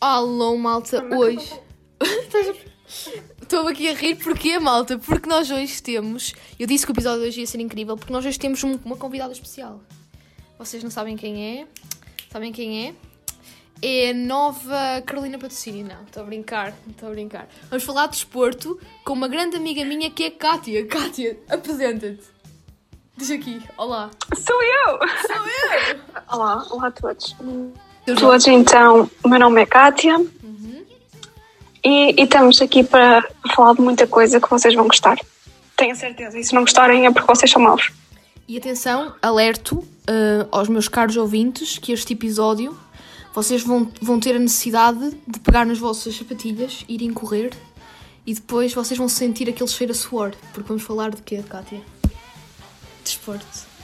Alô, malta, hoje. Estou aqui a rir porque, malta? Porque nós hoje temos. Eu disse que o episódio de hoje ia ser incrível porque nós hoje temos um- uma convidada especial. Vocês não sabem quem é? Sabem quem é? É a nova Carolina Patrocínio. Não, estou a brincar, estou a brincar. Vamos falar de desporto com uma grande amiga minha que é a Kátia. Kátia, apresenta-te. Diz aqui, olá. Sou eu! Sou eu! Olá, olá a todos. Todos, então, o meu nome é Kátia e, e estamos aqui para falar de muita coisa que vocês vão gostar. Tenho certeza, e se não gostarem é porque vocês são maus. E atenção, alerto uh, aos meus caros ouvintes que este episódio vocês vão, vão ter a necessidade de pegar nas vossas sapatilhas, irem correr e depois vocês vão sentir aquele cheiro a suor. Porque vamos falar de quê, Kátia? Desporto.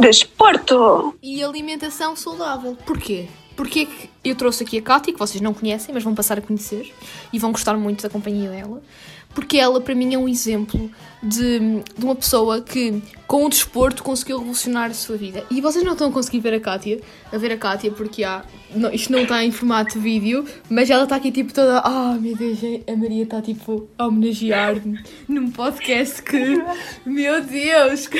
Desporto! E alimentação saudável. Porquê? Porque é que eu trouxe aqui a Kátia, que vocês não conhecem, mas vão passar a conhecer e vão gostar muito da companhia dela. Porque ela, para mim, é um exemplo de, de uma pessoa que, com o desporto, conseguiu revolucionar a sua vida. E vocês não estão a conseguir ver a Kátia, a ver a Kátia, porque há, não, isto não está em formato de vídeo, mas ela está aqui tipo toda. Ah, meu Deus, a Maria está tipo a homenagear-me num podcast que. Meu Deus! que-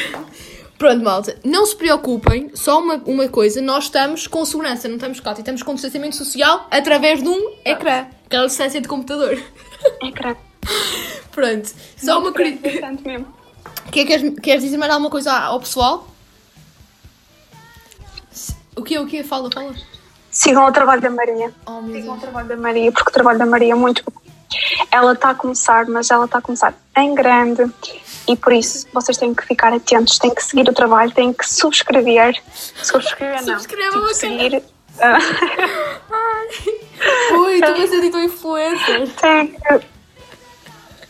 Pronto, malta, não se preocupem, só uma, uma coisa, nós estamos com segurança, não estamos Kátia, estamos com distanciamento social através de um ecrã, aquela distância de computador. É grande. Pronto, só uma grande, curiosidade. Quer, queres, queres dizer mais alguma coisa ao pessoal? O que O que Fala, fala. Sigam o trabalho da Maria. Oh, Sigam o trabalho da Maria, porque o trabalho da Maria é muito bom. Ela está a começar, mas ela está a começar em grande e por isso vocês têm que ficar atentos, têm que seguir o trabalho, têm que subscrever. Subscrever não. Subscrevam tipo, seguir. ah, Ui, tu vais ser dito influencer.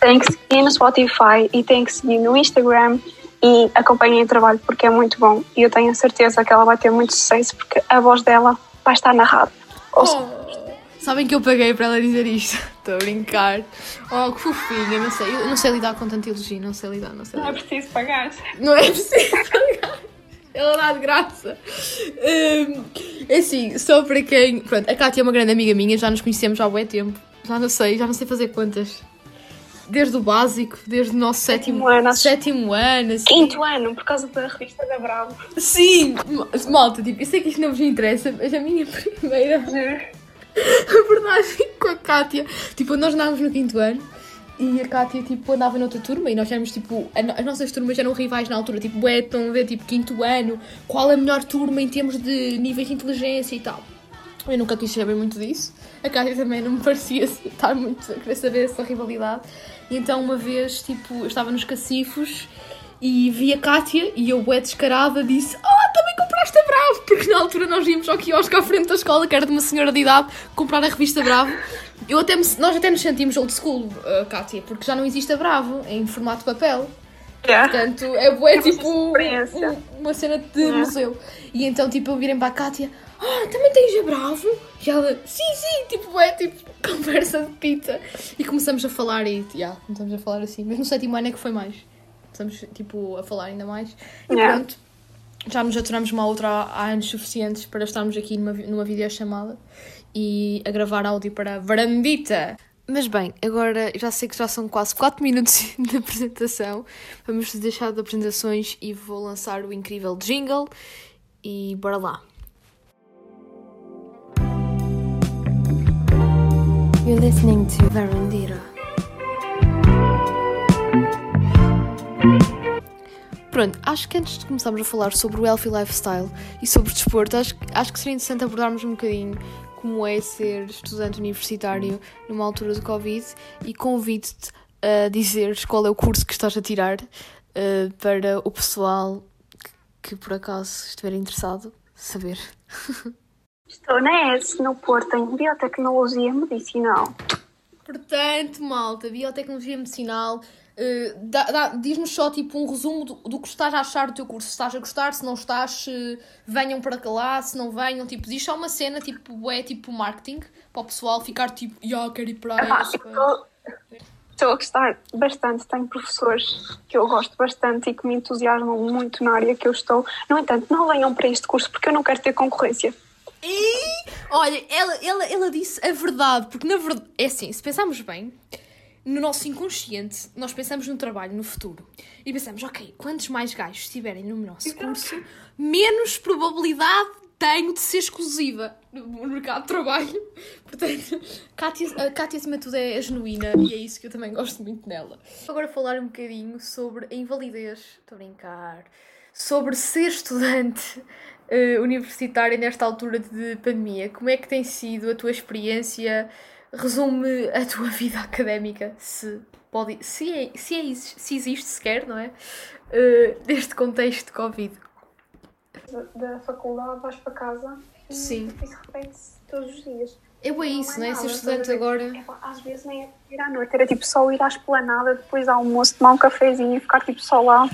têm, que, seguir no Spotify e têm que seguir no Instagram e acompanhem o trabalho porque é muito bom e eu tenho a certeza que ela vai ter muito sucesso porque a voz dela vai estar na rádio. Ou Oh. Sabem que eu paguei para ela dizer isto? Estou a brincar. Oh, que fofinha, não sei. Eu não sei lidar com tanta elogio, não sei lidar, não sei lidar. preciso pagar. Não é preciso pagar. Ela dá de graça. Hum, é assim, só para quem. Pronto, a Cátia é uma grande amiga minha, já nos conhecemos há bué tempo. Já não sei, já não sei fazer contas. Desde o básico, desde o nosso sétimo, Sétimo ano, sétimo ano. Assim. Quinto ano, por causa da revista da Bravo. Sim, malta, tipo, eu sei que isto não vos interessa, mas a minha primeira abordagem com a Cátia. Tipo, nós andávamos no quinto ano e a Cátia, tipo, andava noutra turma e nós éramos, tipo, a as nossas turmas eram rivais na altura. Tipo, ué, estão a ver, tipo, quinto ano, qual a melhor turma em termos de níveis de inteligência e tal. Eu nunca quis saber muito disso. A Cátia também não me parecia estar muito a querer saber essa rivalidade. E então, uma vez, tipo, eu estava nos cacifos e vi a Cátia e eu, bué descarada, disse: Ah, também compraste a Bravo! Porque na altura nós íamos ao quiosque à frente da escola, que era de uma senhora de idade, comprar a revista Bravo. Eu até me- nós até nos sentimos old school, uh, Cátia, porque já não existe a Bravo em formato papel. Portanto, é bué tipo experiência. um- uma cena de É. museu. E então, tipo, eu virem para a Kátia, ah, também tens a Bravo? E ela, sim, sim, tipo, é tipo conversa de pita. E começamos a falar e, já, começamos a falar assim. Mas no sétimo ano é que foi mais. Começamos, tipo, a falar ainda mais. E Yeah. pronto, já nos aturamos uma outra há, há anos suficientes para estarmos aqui numa, numa videochamada e a gravar áudio para a varandita. Mas bem, agora já sei que já são quase 4 minutos de apresentação. Vamos deixar de apresentações e vou lançar o incrível jingle. E bora lá. You're listening to Varandita. Pronto, acho que antes de começarmos a falar sobre o healthy lifestyle e sobre desporto, acho, acho que seria interessante abordarmos um bocadinho como é ser estudante universitário numa altura do Covid e convido-te a dizeres qual é o curso que estás a tirar eh, para o pessoal que, que por acaso estiver interessado saber. Estou na ES, no Porto, em Biotecnologia Medicinal. Portanto, malta, biotecnologia medicinal, eh, dá- dá- diz-nos só tipo um resumo do, do que estás a achar do teu curso. Se estás a gostar, se não estás, se venham para cá lá, se não venham, tipo, diz só uma cena, tipo, é tipo marketing, para o pessoal ficar tipo, já quero ir para Estou a gostar bastante, tenho professores que eu gosto bastante e que me entusiasmam muito na área que eu estou. No entanto, não venham para este curso porque eu não quero ter concorrência. E, olha, ela, ela, ela disse a verdade, porque na verdade, é assim, se pensarmos bem, no nosso inconsciente, nós pensamos no trabalho, no futuro. E pensamos, ok, quantos mais gajos estiverem no nosso curso, menos probabilidade tenho de ser exclusiva no mercado de trabalho. Portanto, Kátia, a Kátia, acima de tudo, é genuína e é isso que eu também gosto muito dela. Agora falar um bocadinho sobre a invalidez. Estou a brincar. Sobre ser estudante uh, universitária nesta altura de pandemia. Como é que tem sido a tua experiência? Resume a tua vida académica, se pode, se, é, se, é, se existe sequer, não é? Uh, neste contexto de Covid da faculdade, vais para casa e Sim. isso repete-se todos os dias. É bem isso, não é? Ser estudante agora. É, às vezes nem é ir à noite, era tipo só ir à esplanada depois ao almoço, tomar um cafezinho e ficar tipo só lá.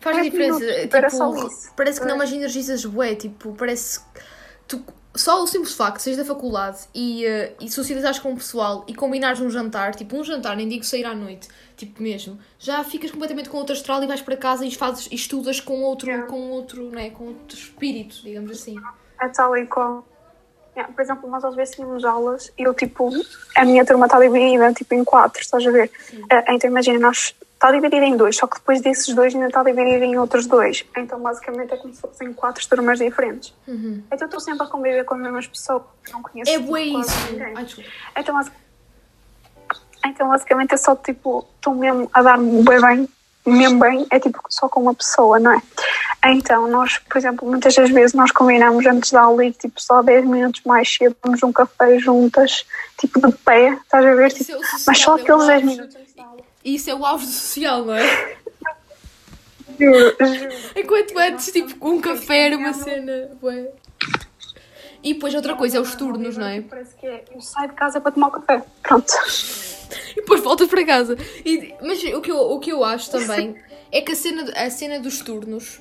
Faz diferença. Minutos, tipo, parece que não mais energizas bué, tipo, parece. Tu, só o simples facto de seres da faculdade e, uh, e socializares com o pessoal e combinares um jantar, tipo um jantar, nem digo sair à noite, tipo mesmo, já ficas completamente com outro astral e vais para casa e fazes e estudas com outro, com outro, né, com outro espírito, digamos assim. É tal e qual. Yeah, por exemplo, nós às vezes tínhamos aulas e eu, tipo, a minha turma está dividida tipo, em quatro, estás a ver? Uh, então imagina, nós está dividida em dois, só que depois desses dois ainda está dividida em outros dois. Então basicamente é como se fossem quatro turmas diferentes. Uhum. Então estou sempre a conviver com as mesmas pessoas, não conheço É tipo, bué isso. Ai, então, então basicamente é só tipo, estou mesmo a dar-me bem bem, mesmo bem, é tipo só com uma pessoa, não é? Então nós, por exemplo, muitas das vezes nós combinamos antes da aula ir tipo só 10 minutos mais cedo, vamos um café juntas, tipo de pé, estás a ver? Tipo, mas só aqueles 10 minutos isso é o auge social, não é? Juro, juro. Enquanto antes, tipo, com um café era uma cena. Ué. E depois outra coisa é os turnos, não é? Parece que é. Eu saio de casa para tomar um café. Pronto. E depois voltas para casa. E, mas o que, eu, o que eu acho também é que a cena, a cena dos turnos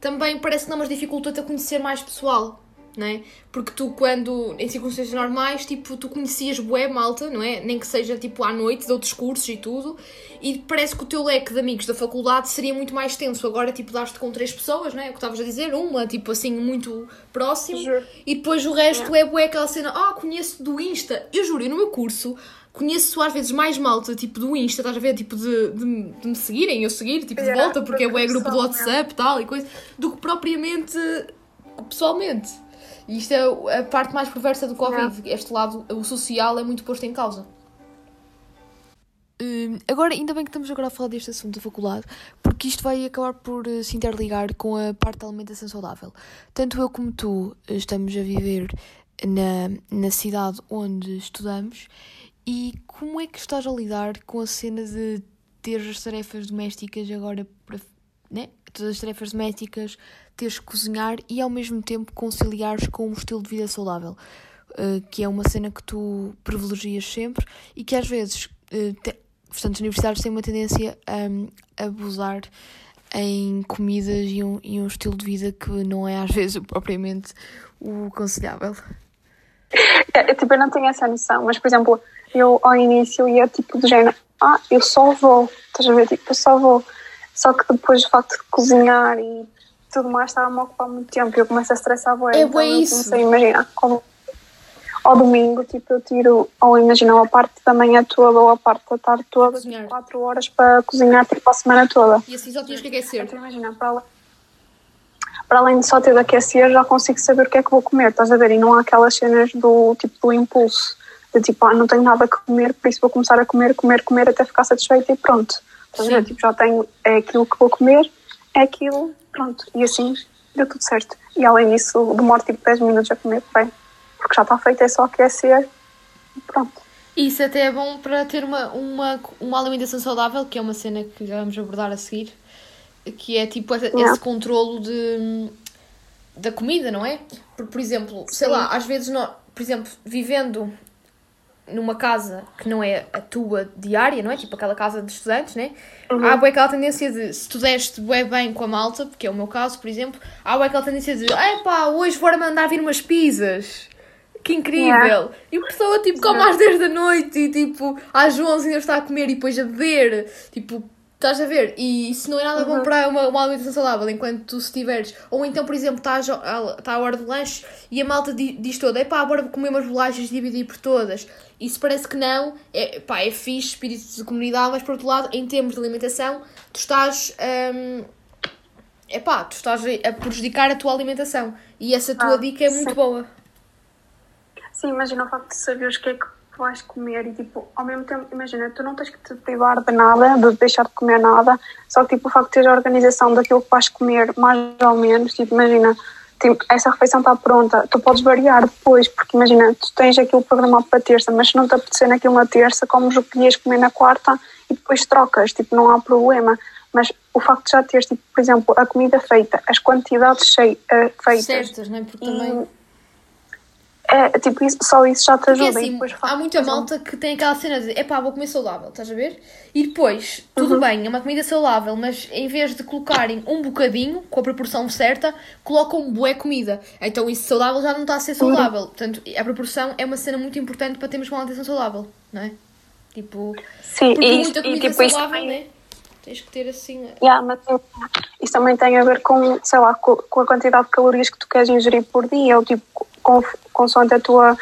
também parece que não, mas dificulta-te a conhecer mais pessoal não é? Porque tu, quando, em circunstâncias normais, tipo, tu conhecias bué malta, não é? Nem que seja, tipo, à noite, de outros cursos e tudo, e parece que o teu leque de amigos da faculdade seria muito mais tenso. Agora, tipo, daste com três pessoas, não é? O que estavas a dizer, uma, tipo, assim, muito próximo, juro. e depois o resto é, é bué aquela cena, ah, conheço do Insta. Eu juro, eu no meu curso conheço às vezes mais malta, tipo, do Insta, estás a ver, tipo, de, de, de me seguirem, eu seguir, tipo, de volta, porque é o grupo do WhatsApp e tal, e coisa, do que propriamente pessoalmente. E isto é a parte mais perversa do Covid. Não. Este lado, o social, é muito posto em causa. Hum, agora, ainda bem que estamos agora a falar deste assunto da faculdade, porque isto vai acabar por uh, se interligar com a parte da alimentação saudável. Tanto eu como tu uh, estamos a viver na, na cidade onde estudamos e como é que estás a lidar com a cena de ter as tarefas domésticas agora para. Né? Todas as tarefas domésticas, teres que cozinhar e ao mesmo tempo conciliares com um estilo de vida saudável, uh, que é uma cena que tu privilegias sempre e que às vezes uh, te, universitários têm uma tendência a, a abusar em comidas e um, e um estilo de vida que não é às vezes propriamente o aconselhável. É, tipo, eu não tenho essa noção, mas por exemplo, eu ao início ia tipo do género, ah, eu só vou, estás a ver? Tipo, eu só vou. Só que depois o facto de cozinhar e tudo mais estava-me a ocupar muito tempo e eu começo a estressar bué. É então isso. Comecei a imaginar como ao domingo, tipo, eu tiro, ou imagina, a parte da manhã toda ou a parte da tarde toda, tipo, 4 horas para cozinhar tipo, a semana toda. E assim só tinhas que aquecer. Então imagina, para, além, para além de só ter de aquecer, já consigo saber o que é que vou comer, estás a ver? E não há aquelas cenas do tipo do impulso, de tipo, ah, não tenho nada a comer, por isso vou começar a comer, comer, comer até ficar satisfeita e pronto. Estás a ver? Tipo, já tenho, é aquilo que vou comer, é aquilo Pronto, e assim deu tudo certo. E além disso, demora tipo 10 minutos a comer bem, porque já está feito, é só aquecer e pronto. Isso até é bom para ter uma, uma, uma alimentação saudável, que é uma cena que já vamos abordar a seguir, que é tipo esse yeah. controlo de, da comida, não é? Por, por exemplo, sei Sim. lá, às vezes, nós, por exemplo, vivendo numa casa que não é a tua diária, não é? Tipo aquela casa de estudantes, né? Uhum. Há bué aquela tendência de, se tu deste bué bem com a malta, porque é o meu caso, por exemplo, há bué aquela tendência de, epá, hoje bora mandar vir umas pizzas. Que incrível! Yeah. E a pessoa, tipo, come às 10 da noite e, tipo, às 11 ainda está a comer e depois a beber. Tipo, Estás a ver? E isso não é nada bom para uma, uma alimentação saudável enquanto tu se tiveres. Ou então, por exemplo, estás a- está a hora de lanche e a malta di- diz toda: epá, bora comer umas bolachas e dividir por todas. Isso parece que não. É, pá, é fixe, espírito de comunidade, mas por outro lado, em termos de alimentação, tu estás. hum, epá, tu estás a prejudicar a tua alimentação. E essa tua Ah, dica é muito sim. boa. Sim, imagina o facto de saberes o que é que vais comer e, tipo, ao mesmo tempo, imagina, tu não tens que te privar de nada, de deixar de comer nada, só que, tipo, o facto de teres a organização daquilo que vais comer, mais ou menos, tipo, imagina, tipo, essa refeição está pronta, tu podes variar depois, porque imagina, tu tens aquilo programado para terça, mas se não te apetecer naquilo na terça, comes o que ias comer na quarta e depois trocas, tipo, não há problema. Mas o facto de já teres, tipo, por exemplo, a comida feita, as quantidades chei- eh, feitas, Certas, não é? Porque e também. É, tipo, isso, só isso já te ajuda. e assim, há muita malta que tem aquela cena de epá, vou comer saudável, estás a ver? E depois, tudo Uhum. bem, é uma comida saudável, mas em vez de colocarem um bocadinho, com a proporção certa, colocam bué comida. Então isso saudável já não está a ser Uhum. saudável. Portanto, a proporção é uma cena muito importante para termos uma alimentação saudável, não é? Tipo, Sim, porque e, muita e comida tipo, isso saudável, também, né? Tens que ter assim. yeah, mas, tipo, isso também tem a ver com, sei lá, com, com a quantidade de calorias que tu queres ingerir por dia, ou tipo, consoante a tua,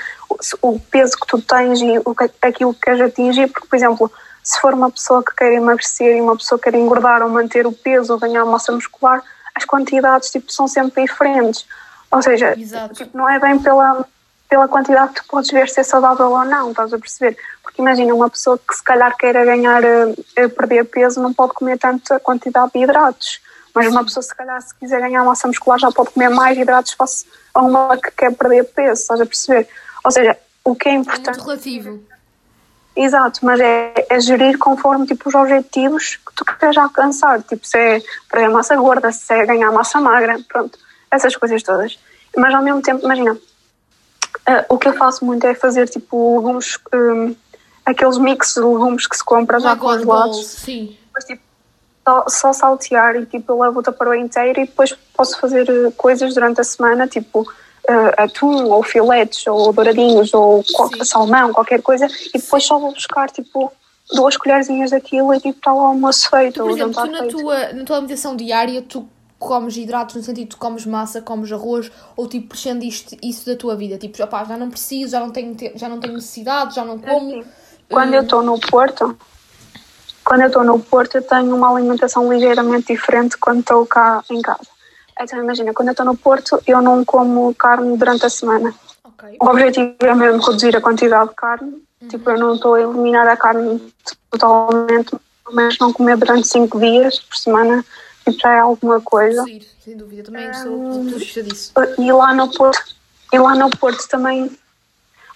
o, peso que tu tens e o, aquilo que queres atingir, porque, por exemplo, se for uma pessoa que quer emagrecer e uma pessoa que quer engordar ou manter o peso ou ganhar massa muscular, as quantidades tipo, são sempre diferentes. Ou seja, tipo, não é bem pela, pela quantidade que tu podes ver se é saudável ou não, estás a perceber? Porque imagina, uma pessoa que se calhar queira ganhar, eh, eh, perder peso, não pode comer tanta quantidade de hidratos. Mas uma pessoa, se calhar, se quiser ganhar massa muscular, já pode comer mais hidratos face a uma que quer perder peso, estás a perceber? Ou seja, o que é É muito importante. relativo. Exato, mas é, é gerir conforme tipo, os objetivos que tu queres alcançar. Tipo, se é perder massa gorda, se é ganhar massa magra, pronto, essas coisas todas. Mas ao mesmo tempo, imagina, eh, o que eu faço muito é fazer tipo legumes, hum, aqueles mix de legumes que se compra já congelados. sim. Depois, tipo, só, saltear e tipo, eu levo o taparoa inteiro e depois posso fazer eh, coisas durante a semana, tipo eh, atum ou filetes ou douradinhos ou qualquer, salmão, qualquer coisa e depois só vou buscar tipo duas colherzinhas daquilo e tipo está o almoço feito por o exemplo, jantar tu na feito. tua, na tua alimentação diária, tu comes hidratos no sentido de tu comes massa, comes arroz, ou tipo prescindiste isso da tua vida? Tipo, opá, já não preciso, já não tenho, te- já não tenho necessidade, já não como. Assim, Quando eu estou no Porto, quando eu estou no Porto, eu tenho uma alimentação ligeiramente diferente quando estou cá em casa. Então, imagina, quando eu estou no Porto, eu não como carne durante a semana. Ok. O objetivo é mesmo reduzir a quantidade de carne. Tipo, eu não estou a eliminar a carne totalmente, mas não comer durante 5 dias por semana tipo, já é alguma coisa. Sim, sem dúvida, também sou apologista disso. E lá no Porto, e lá no Porto também,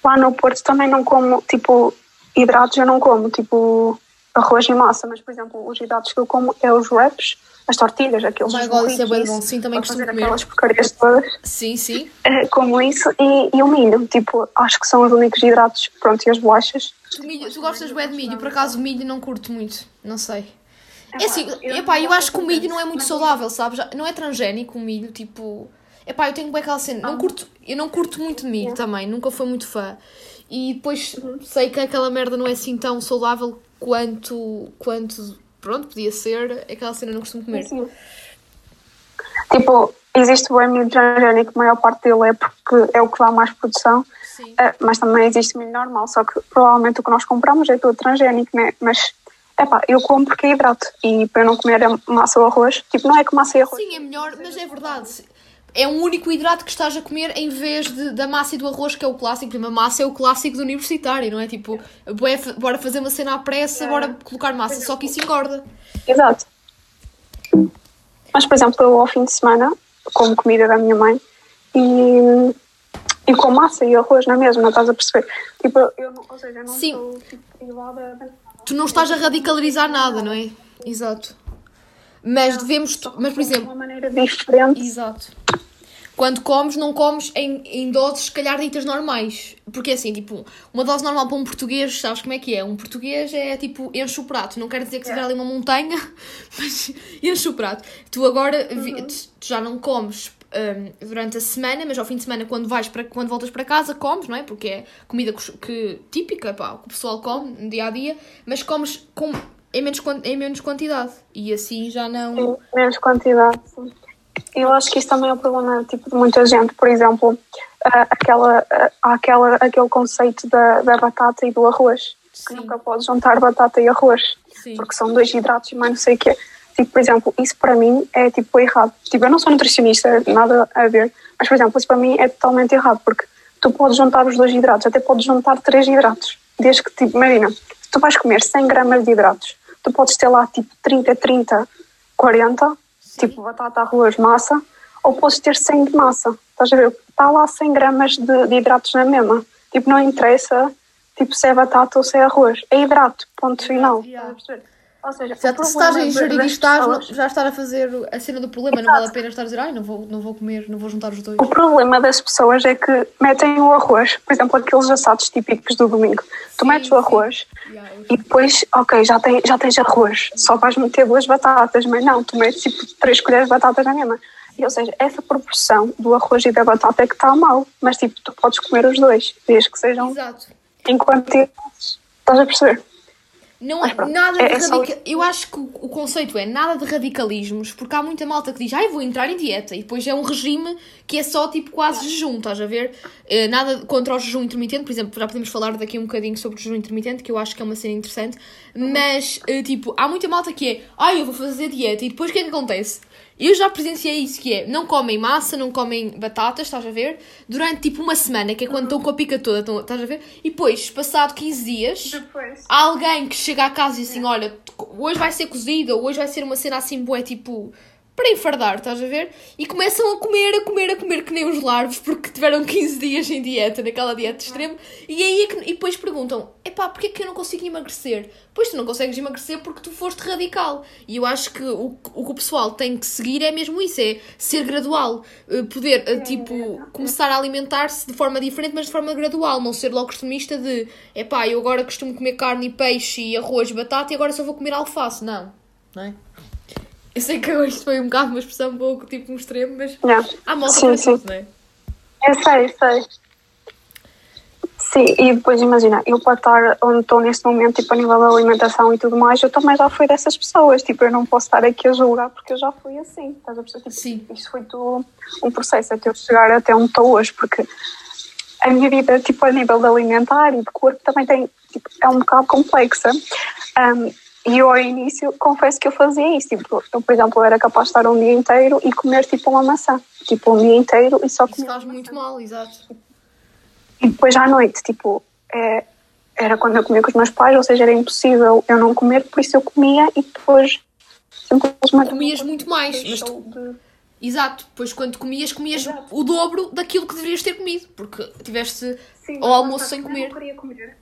lá no Porto também não como, tipo, hidratos eu não como, tipo, arroz e massa, mas, por exemplo, os hidratos que eu como é os wraps, as tortilhas, aqueles Oh my God, isso é bom. Sim, também costumo comer. aquelas porcarias todas. Sim, sim. Eh, como isso e, e o milho, tipo, acho que são os únicos hidratos, pronto, e as bolachas. Tu, milho, tu gostas bem de milho, por acaso o milho não curto muito, não sei. É Epá, assim, eu epá, eu acho que o milho não é muito saudável, sabes? Não é transgénico o milho, tipo... Epá, eu tenho bem aquela cena, Ah. não curto, eu não curto muito milho também, nunca fui muito fã. E depois Uhum. sei que aquela merda não é assim tão saudável quanto, quanto pronto, podia ser, aquela cena não costumo comer. Sim. Tipo, existe o milho transgénico, a maior parte dele é porque é o que dá mais produção, Sim. eh, mas também existe milho normal, só que provavelmente o que nós compramos é todo transgénico, né? Mas, epá, eu como porque é hidrato e para eu não comer massa ou arroz, tipo, não é que massa e arroz. Sim, é melhor, mas é verdade. É um único hidrato que estás a comer em vez de, da massa e do arroz, que é o clássico. A massa é o clássico do universitário, não é? Tipo, bora fazer uma cena à pressa, bora colocar massa, só que isso engorda. Exato. Mas, por exemplo, eu ao fim de semana como comida da minha mãe e, e com massa e arroz na mesma, estás a perceber? Tipo, eu não, ou seja, eu não Sim. estou tipo, de- Tu não estás a radicalizar nada, não é? Exato. Mas devemos. Mas, por de exemplo, uma maneira diferente. Exato. Quando comes, não comes em, em doses, se calhar, ditas normais. Porque assim, tipo, uma dose normal para um português, sabes como é que é? Um português é tipo, enche o prato. Não quer dizer que seja ali uma montanha, mas enche o prato. Tu agora vi- tu, já não comes hum, durante a semana, mas ao fim de semana, quando, vais para, quando voltas para casa, comes, não é? Porque é comida que, que- típica, pá, que o pessoal come no dia a dia, mas comes com em menos, em menos quantidade. E assim já não. Sim, menos quantidade. sim. Eu acho que isso também é o problema tipo, de muita gente. Por exemplo, aquela, aquela, aquele conceito da, da batata e do arroz. Que Sim. nunca podes juntar batata e arroz. Sim. Porque são dois hidratos e mais não sei o quê. Tipo, por exemplo, isso para mim é tipo errado. Tipo, eu não sou nutricionista, nada a ver. Mas, por exemplo, isso para mim é totalmente errado. Porque tu podes juntar os dois hidratos, até podes juntar três hidratos. Desde que, tipo, imagina, se tu vais comer 100 gramas de hidratos, tu podes ter lá tipo 30, 30, 40, tipo batata, arroz, massa, ou podes ter 100 de massa. Estás a ver? Está lá 100 gramas de, de hidratos na mesma. Tipo, não interessa tipo, se é batata ou se é arroz. É hidrato, ponto final. yeah. Estás? Ou seja, Já, se estás a ingerir isto, estás, pessoas- já estar a fazer a cena do problema. Não vale a pena estar a dizer, ai, não vou, não vou comer, não vou juntar os dois. O problema das pessoas é que metem o arroz, por exemplo, aqueles assados típicos do domingo. Tu Sim, metes o arroz Yeah, e depois, ok, já, tem, já tens arroz, só vais meter duas batatas, mas não, tu metes tipo três colheres de batatas na mesma. E, ou seja, essa proporção do arroz e da batata é que está mal, mas tipo, tu podes comer os dois, desde que sejam Exato. em quantidades. Estás a perceber? Não é nada é- de é só radica... Eu acho que o, conceito é nada de radicalismos, porque há muita malta que diz, ai, vou entrar em dieta, e depois é um regime que é só tipo quase jejum, estás a ver? Eh, nada contra o jejum intermitente, por exemplo, já podemos falar daqui um bocadinho sobre o jejum intermitente, que eu acho que é uma cena interessante, mas eh, tipo, há muita malta que é, ai, eu vou fazer dieta, e depois o que é que acontece? Eu já presenciei isso, que é, não comem massa, não comem batatas, estás a ver? Durante tipo uma semana, que é quando estão com a pica toda, estão- estás a ver? E depois, passado 15 dias, Depois. há alguém que chega à casa e assim, olha, hoje vai ser cozida, ou hoje vai ser uma cena assim boa, tipo, para enfardar, estás a ver? E começam a comer, a comer, a comer que nem os larvos, porque tiveram 15 dias em dieta, naquela dieta extrema, e aí é que, e depois perguntam, epá, porquê que eu não consigo emagrecer? Pois tu não consegues emagrecer porque tu foste radical. E eu acho que o, o que o pessoal tem que seguir é mesmo isso, é ser gradual, eh, poder, eh, tipo, começar a alimentar-se de forma diferente, mas de forma gradual, não ser logo extremista de, epá, eu agora costumo comer carne e peixe e arroz e batata e agora só vou comer alface. Não, não é? Eu sei que isto foi um bocado uma expressão um pouco tipo um extremo, mas Não. há malta Sim, para sim. tudo, não é? Eu sei, sei. Sim, e depois imagina, eu para estar onde estou neste momento, tipo a nível da alimentação e tudo mais, eu também já fui dessas pessoas. Tipo, eu não posso estar aqui a julgar porque eu já fui assim. Estás a perceber? Tipo, Sim. Isto foi tudo um processo até eu chegar até onde estou hoje, porque a minha vida, tipo, a nível de alimentar e de corpo, também tem, tipo, é um bocado complexa. Um, e eu, ao início, confesso que eu fazia isso. Tipo, eu, por exemplo, era capaz de estar um dia inteiro e comer, tipo, uma maçã. Tipo, um dia inteiro e só Isso comer faz muito mal, exato. e depois à noite, tipo, é, era quando eu comia com os meus pais, ou seja, era impossível eu não comer, por isso eu comia e depois simplesmente. Comias muito mais, mas tu, de- exato, depois quando comias, comias Exato. o dobro daquilo que deverias ter comido, porque tiveste Sim, ao mas almoço sem comer. comer.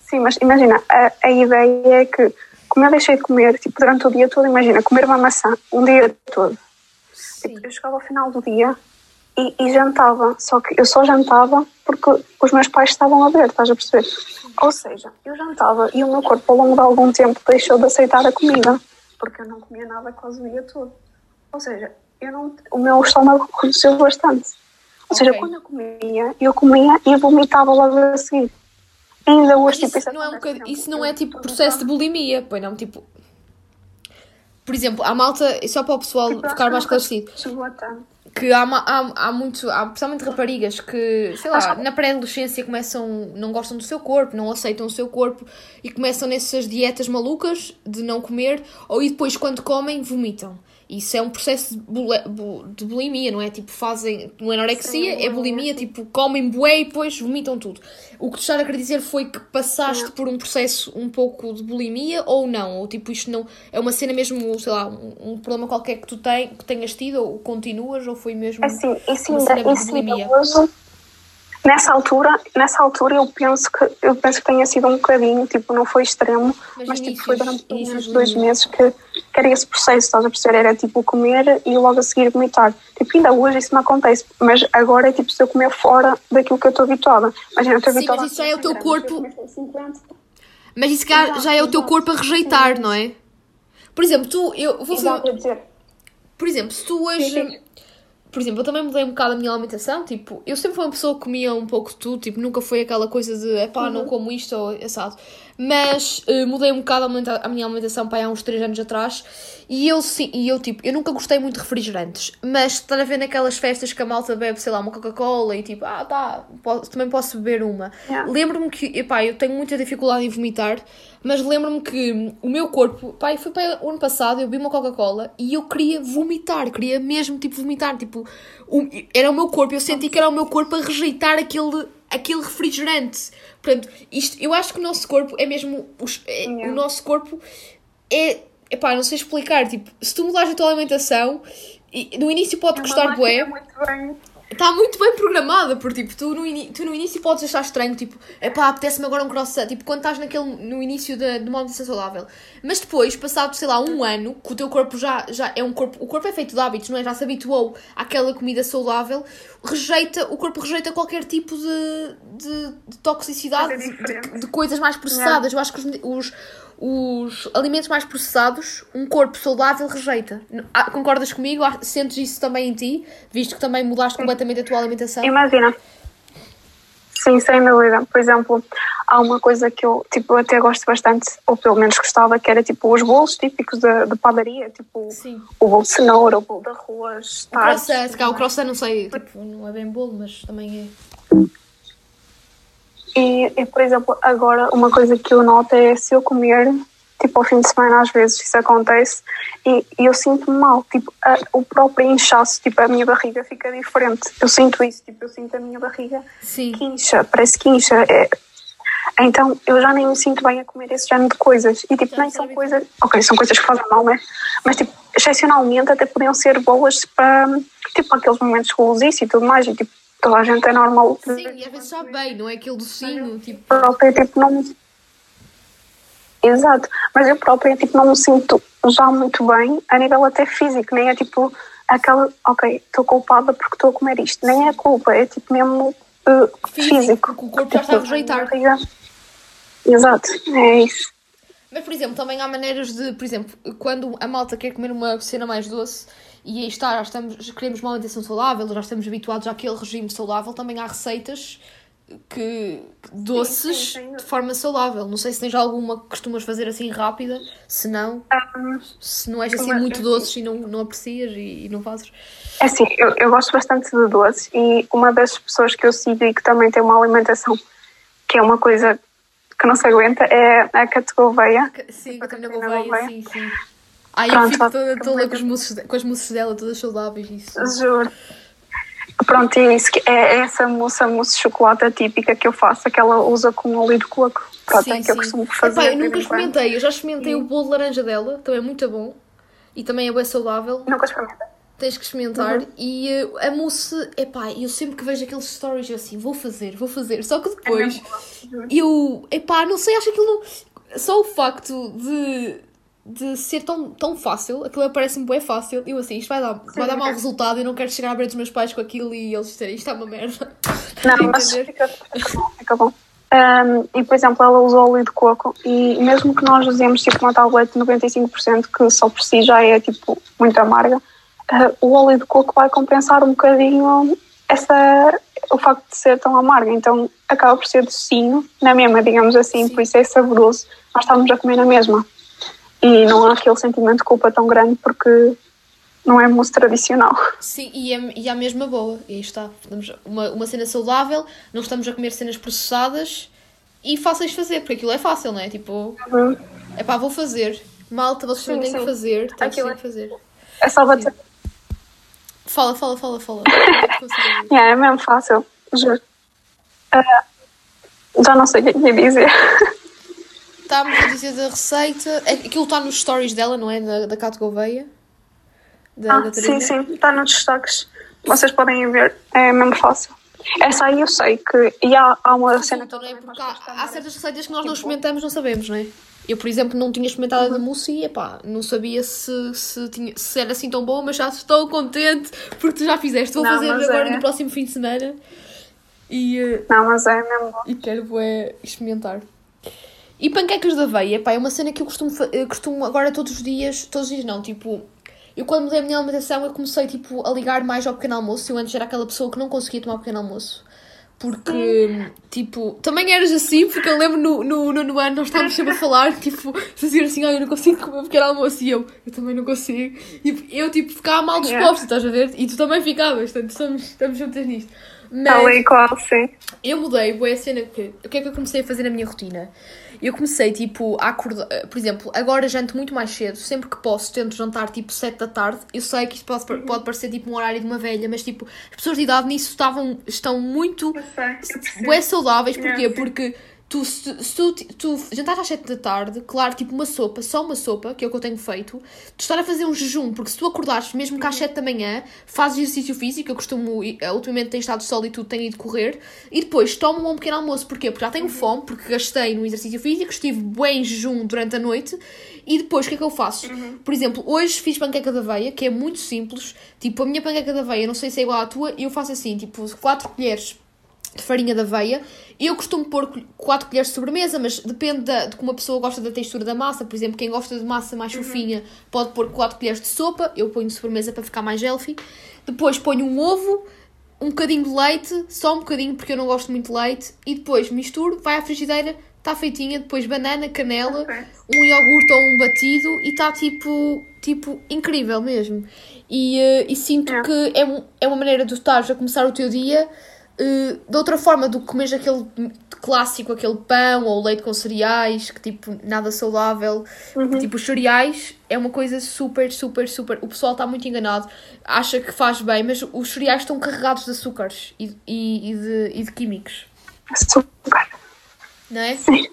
Sim, mas imagina, a, a ideia é que, como eu deixei de comer, tipo, durante o dia todo, imagina, comer uma maçã um dia todo. Sim. Eu chegava ao final do dia e, e jantava, só que eu só jantava porque os meus pais estavam a ver, estás a perceber? Ou seja, eu jantava e o meu corpo ao longo de algum tempo deixou de aceitar a comida, porque eu não comia nada quase o dia todo. Ou seja, eu não, o meu estômago reduziu bastante. Ou seja, Ok. quando eu comia, eu comia e vomitava logo a seguir. Ainda hoje, tipo, isso não é, um isso não é tipo processo de bulimia, pois não, tipo... Por exemplo, há malta, só para o pessoal Tipo, ficar mais esclarecido, que há, há, há muito, há principalmente raparigas que, sei lá, na pré-adolescência começam, não gostam do seu corpo, não aceitam o seu corpo e começam nessas dietas malucas de não comer, ou e depois quando comem vomitam. Isso é um processo de, de bulimia, não é? Tipo, fazem, não é anorexia, Sim, é bulimia, tipo, comem bué e depois vomitam tudo. O que tu estás a querer dizer foi que passaste por um processo um pouco de bulimia ou não? Ou tipo, isto não é uma cena mesmo, sei lá, um, um problema qualquer que tu que tenhas tido ou continuas ou foi mesmo Assim, isso uma cena de isso ainda bulimia? hoje, nessa altura, nessa altura eu penso que eu penso que tenha sido um bocadinho, tipo, não foi extremo, Mas mas, tipo, foi durante pelo menos dois meses que, que era esse processo, estás a perceber? Era tipo comer e logo a seguir vomitar. Tipo, ainda hoje isso me acontece, mas agora é tipo se eu comer fora daquilo que eu estou habituada. Imagina, eu estou habituada mas isso já é o teu comer 100 gramas, corpo- eu começo a 50. Mas isso já é o teu corpo a rejeitar, não é? Por exemplo, tu, eu vou fazer. Por exemplo, se tu hoje. Por exemplo, eu também mudei um bocado a minha alimentação. Tipo, eu sempre fui uma pessoa que comia um pouco de tudo. Tipo, nunca foi aquela coisa de, epá, não como isto ou assado. Mas uh, mudei um bocado a, minha alimentação para há uns 3 anos atrás. E eu, sim, e eu, tipo, eu nunca gostei muito de refrigerantes. Mas estar a ver naquelas festas que a malta bebe, sei lá, uma Coca-Cola e tipo, ah, tá, posso, também posso beber uma. Yeah. Lembro-me que, epá, eu tenho muita dificuldade em vomitar. Mas lembro-me que o meu corpo, pai, foi para o ano passado, eu vi uma Coca-Cola e eu queria vomitar, queria mesmo, tipo, vomitar. Tipo, um, era o meu corpo, eu senti que era o meu corpo a rejeitar aquele, aquele refrigerante. Portanto, isto, eu acho que o nosso corpo é mesmo. Os, é, o nosso corpo é. Epá, não sei explicar. Tipo, se tu mudares a tua alimentação, e, no início pode é custar bué. Muito bem está muito bem programada, porque tipo, tu no, tu no início podes achar estranho, tipo, epá, apetece-me agora um croissant, tipo, quando estás naquele, no início de, de uma alimentação saudável. Mas depois, passado, sei lá, um ano, que o teu corpo já, já é um corpo, o corpo é feito de hábitos, não é? Já se habituou àquela comida saudável, rejeita, o corpo rejeita qualquer tipo de, de, de toxicidade, de, de, coisas mais processadas. Eu acho que os, os os alimentos mais processados, um corpo saudável rejeita. Ah, concordas comigo? Ah, sentes isso também em ti, visto que também mudaste completamente a tua alimentação? Imagina. Sim, sem dúvida. Por exemplo, há uma coisa que eu, tipo, eu até gosto bastante, ou pelo menos gostava, que era tipo os bolos típicos de, de padaria, tipo Sim. o bolo de cenoura, o bolo de arroz. O croissant, cá, o croissant não sei, tipo, não é bem bolo, mas também é. E, e, por exemplo, agora uma coisa que eu noto é se eu comer, tipo, ao fim de semana, às vezes isso acontece, e, e eu sinto-me mal, tipo, a, o próprio inchaço, tipo, a minha barriga fica diferente. Eu sinto isso, tipo, eu sinto a minha barriga Sim. que incha, parece que incha. É, então eu já nem me sinto bem a comer esse género de coisas. E tipo, já nem são coisas. Ok, são coisas que fazem mal, né? Mas tipo, excepcionalmente até podiam ser boas para tipo aqueles momentos de e tudo mais. E tipo, toda a gente é normal. Sim, e às vezes sabe bem, não é aquele docinho, tipo. Própria, tipo, não. Exato, mas eu própria, tipo, não me sinto já muito bem a nível até físico, nem é tipo aquela, ok, estou culpada porque estou a comer isto, nem é culpa, é tipo mesmo uh, físico. físico. O corpo já está a rejeitar. Exato, é isso. Mas, por exemplo, também há maneiras de, por exemplo, quando a malta quer comer uma cena mais doce, e aí está, já estamos, queremos uma alimentação saudável, já estamos habituados àquele regime saudável, também há receitas que doces sim, sim, sim. de forma saudável. Não sei se tens alguma que costumas fazer assim rápida, se não, um, se não és assim muito doces e não, não aprecias e, e não fazes. É assim, eu, eu gosto bastante de doces e uma das pessoas que eu sigo e que também tem uma alimentação que é uma coisa que não se aguenta é a Cat Gouveia. Sim, a Catarina Gouveia, sim, sim. Ai, Pronto, eu fico toda, toda com, os moços, com as moças dela, todas saudáveis, isso. Juro. Pronto, é isso. É essa moça mousse de chocolate típica que eu faço, que ela usa com óleo de coco. Pronto, sim, é que sim. eu costumo fazer. Epá, eu nunca experimentei, eu já experimentei o bolo de laranja dela, também é muito bom. E também é bem saudável. Nunca experimentei. Tens que experimentar. Uhum. E uh, a mousse, epá, eu sempre que vejo aqueles stories, eu assim, vou fazer, vou fazer. Só que depois, é eu, epá, não sei, acho aquilo. Só o facto de de ser tão, tão fácil, aquilo parece-me bem fácil, eu assim, isto vai dar, vai dar mau resultado, eu não quero chegar à beira dos meus pais com aquilo e eles disserem isto é uma merda. Não, mas fica, fica bom, fica bom. Um, e por exemplo, ela usa óleo de coco e mesmo que nós usemos tipo uma tablete de 95% que só por si já é tipo muito amarga, uh, o óleo de coco vai compensar um bocadinho essa, o facto de ser tão amarga, então acaba por ser docinho, na mesma, digamos assim, Sim. por isso é saboroso, nós estamos a comer na mesma e não há aquele sentimento de culpa tão grande porque não é mousse tradicional. Sim, e, é, e é a mesma boa. E está. Uma, uma cena saudável, não estamos a comer cenas processadas e fáceis de fazer, porque aquilo é fácil, não é? Tipo, uhum. é pá, vou fazer. Malta, vocês sim, têm sim. que fazer, têm que é... fazer. É só bater. Fala, fala, fala, fala. yeah, é mesmo fácil, juro. Uh, já não sei o que ia dizer. Estávamos a dizer da receita. É, aquilo está nos stories dela, não é? Da, da Cato Gouveia. Da, ah, sim, sim, está nos destaques. Vocês podem ver, é mesmo fácil. Essa aí eu sei que. E há, há uma cena. Então, é porque há, há, certas receitas que nós não experimentamos, não sabemos, não é? Eu, por exemplo, não tinha experimentado uhum. a da mousse e epá, não sabia se, se, tinha, se era assim tão boa, mas já estou contente porque tu já fizeste. Vou não, fazer agora é. no próximo fim de semana. E, eh, não, mas é mesmo bom. E quero é, experimentar. E panquecas de aveia, pá, é uma cena que eu costumo, eu costumo agora todos os dias, todos os dias não, tipo, eu quando mudei a minha alimentação, eu comecei, tipo, a ligar mais ao pequeno almoço. Eu antes era aquela pessoa que não conseguia tomar o pequeno almoço. Porque, tipo, também eras assim, porque eu lembro no, no, no, no ano nós estávamos sempre a falar, tipo, dizer assim, ah, eu não consigo comer pequeno almoço e eu, eu também não consigo. E eu, tipo, ficava mal disposta, Yeah. estás a ver? E tu também ficavas, portanto, estamos, estamos juntas nisto. Mas Tal e qual, sim. eu mudei, boa a cena que. O que é que eu comecei a fazer na minha rotina? Eu comecei, tipo, a acordar. Por exemplo, agora janto muito mais cedo, sempre que posso, tento jantar tipo 7 da tarde. Eu sei que isto pode, pode parecer tipo um horário de uma velha, mas tipo, as pessoas de idade nisso estavam, estão muito Eu sei, eu saudáveis, porquê? Porque tu, se, se tu, tu jantares às 7 da tarde, claro, tipo uma sopa, só uma sopa, que é o que eu tenho feito, tu estar a fazer um jejum, porque se tu acordares mesmo que às 7 da manhã, fazes exercício físico, eu costumo, eh, ultimamente tem estado sol e tudo, tenho ido correr, e depois tomo um pequeno almoço, porquê? Porque já tenho fome, porque gastei no exercício físico, estive bem em jejum durante a noite, e depois o que é que eu faço? Por exemplo, hoje fiz panqueca de aveia, que é muito simples, tipo, a minha panqueca de aveia, não sei se é igual à tua, eu faço assim, tipo, 4 colheres de farinha de aveia. Eu costumo pôr 4 colheres de sobremesa, mas depende da- de como a pessoa gosta da textura da massa. Por exemplo, quem gosta de massa mais fofinha pode pôr 4 colheres de sopa. Eu ponho de sobremesa para ficar mais healthy. Depois ponho um ovo, um bocadinho de leite, só um bocadinho porque eu não gosto muito de leite. E depois misturo, vai à frigideira, está feitinha. Depois banana, canela, Ok. um iogurte ou um batido e está tipo, tipo incrível mesmo. E, eh, e sinto Yeah. que é, é uma maneira de tu estares a começar o teu dia eh, de outra forma do que comes aquele clássico, aquele pão ou leite com cereais, que tipo, nada saudável. Tipo, os cereais é uma coisa super, super, super. O pessoal está muito enganado, acha que faz bem, mas os cereais estão carregados de açúcares e, e, e de, e de químicos, Super. não é? Sim.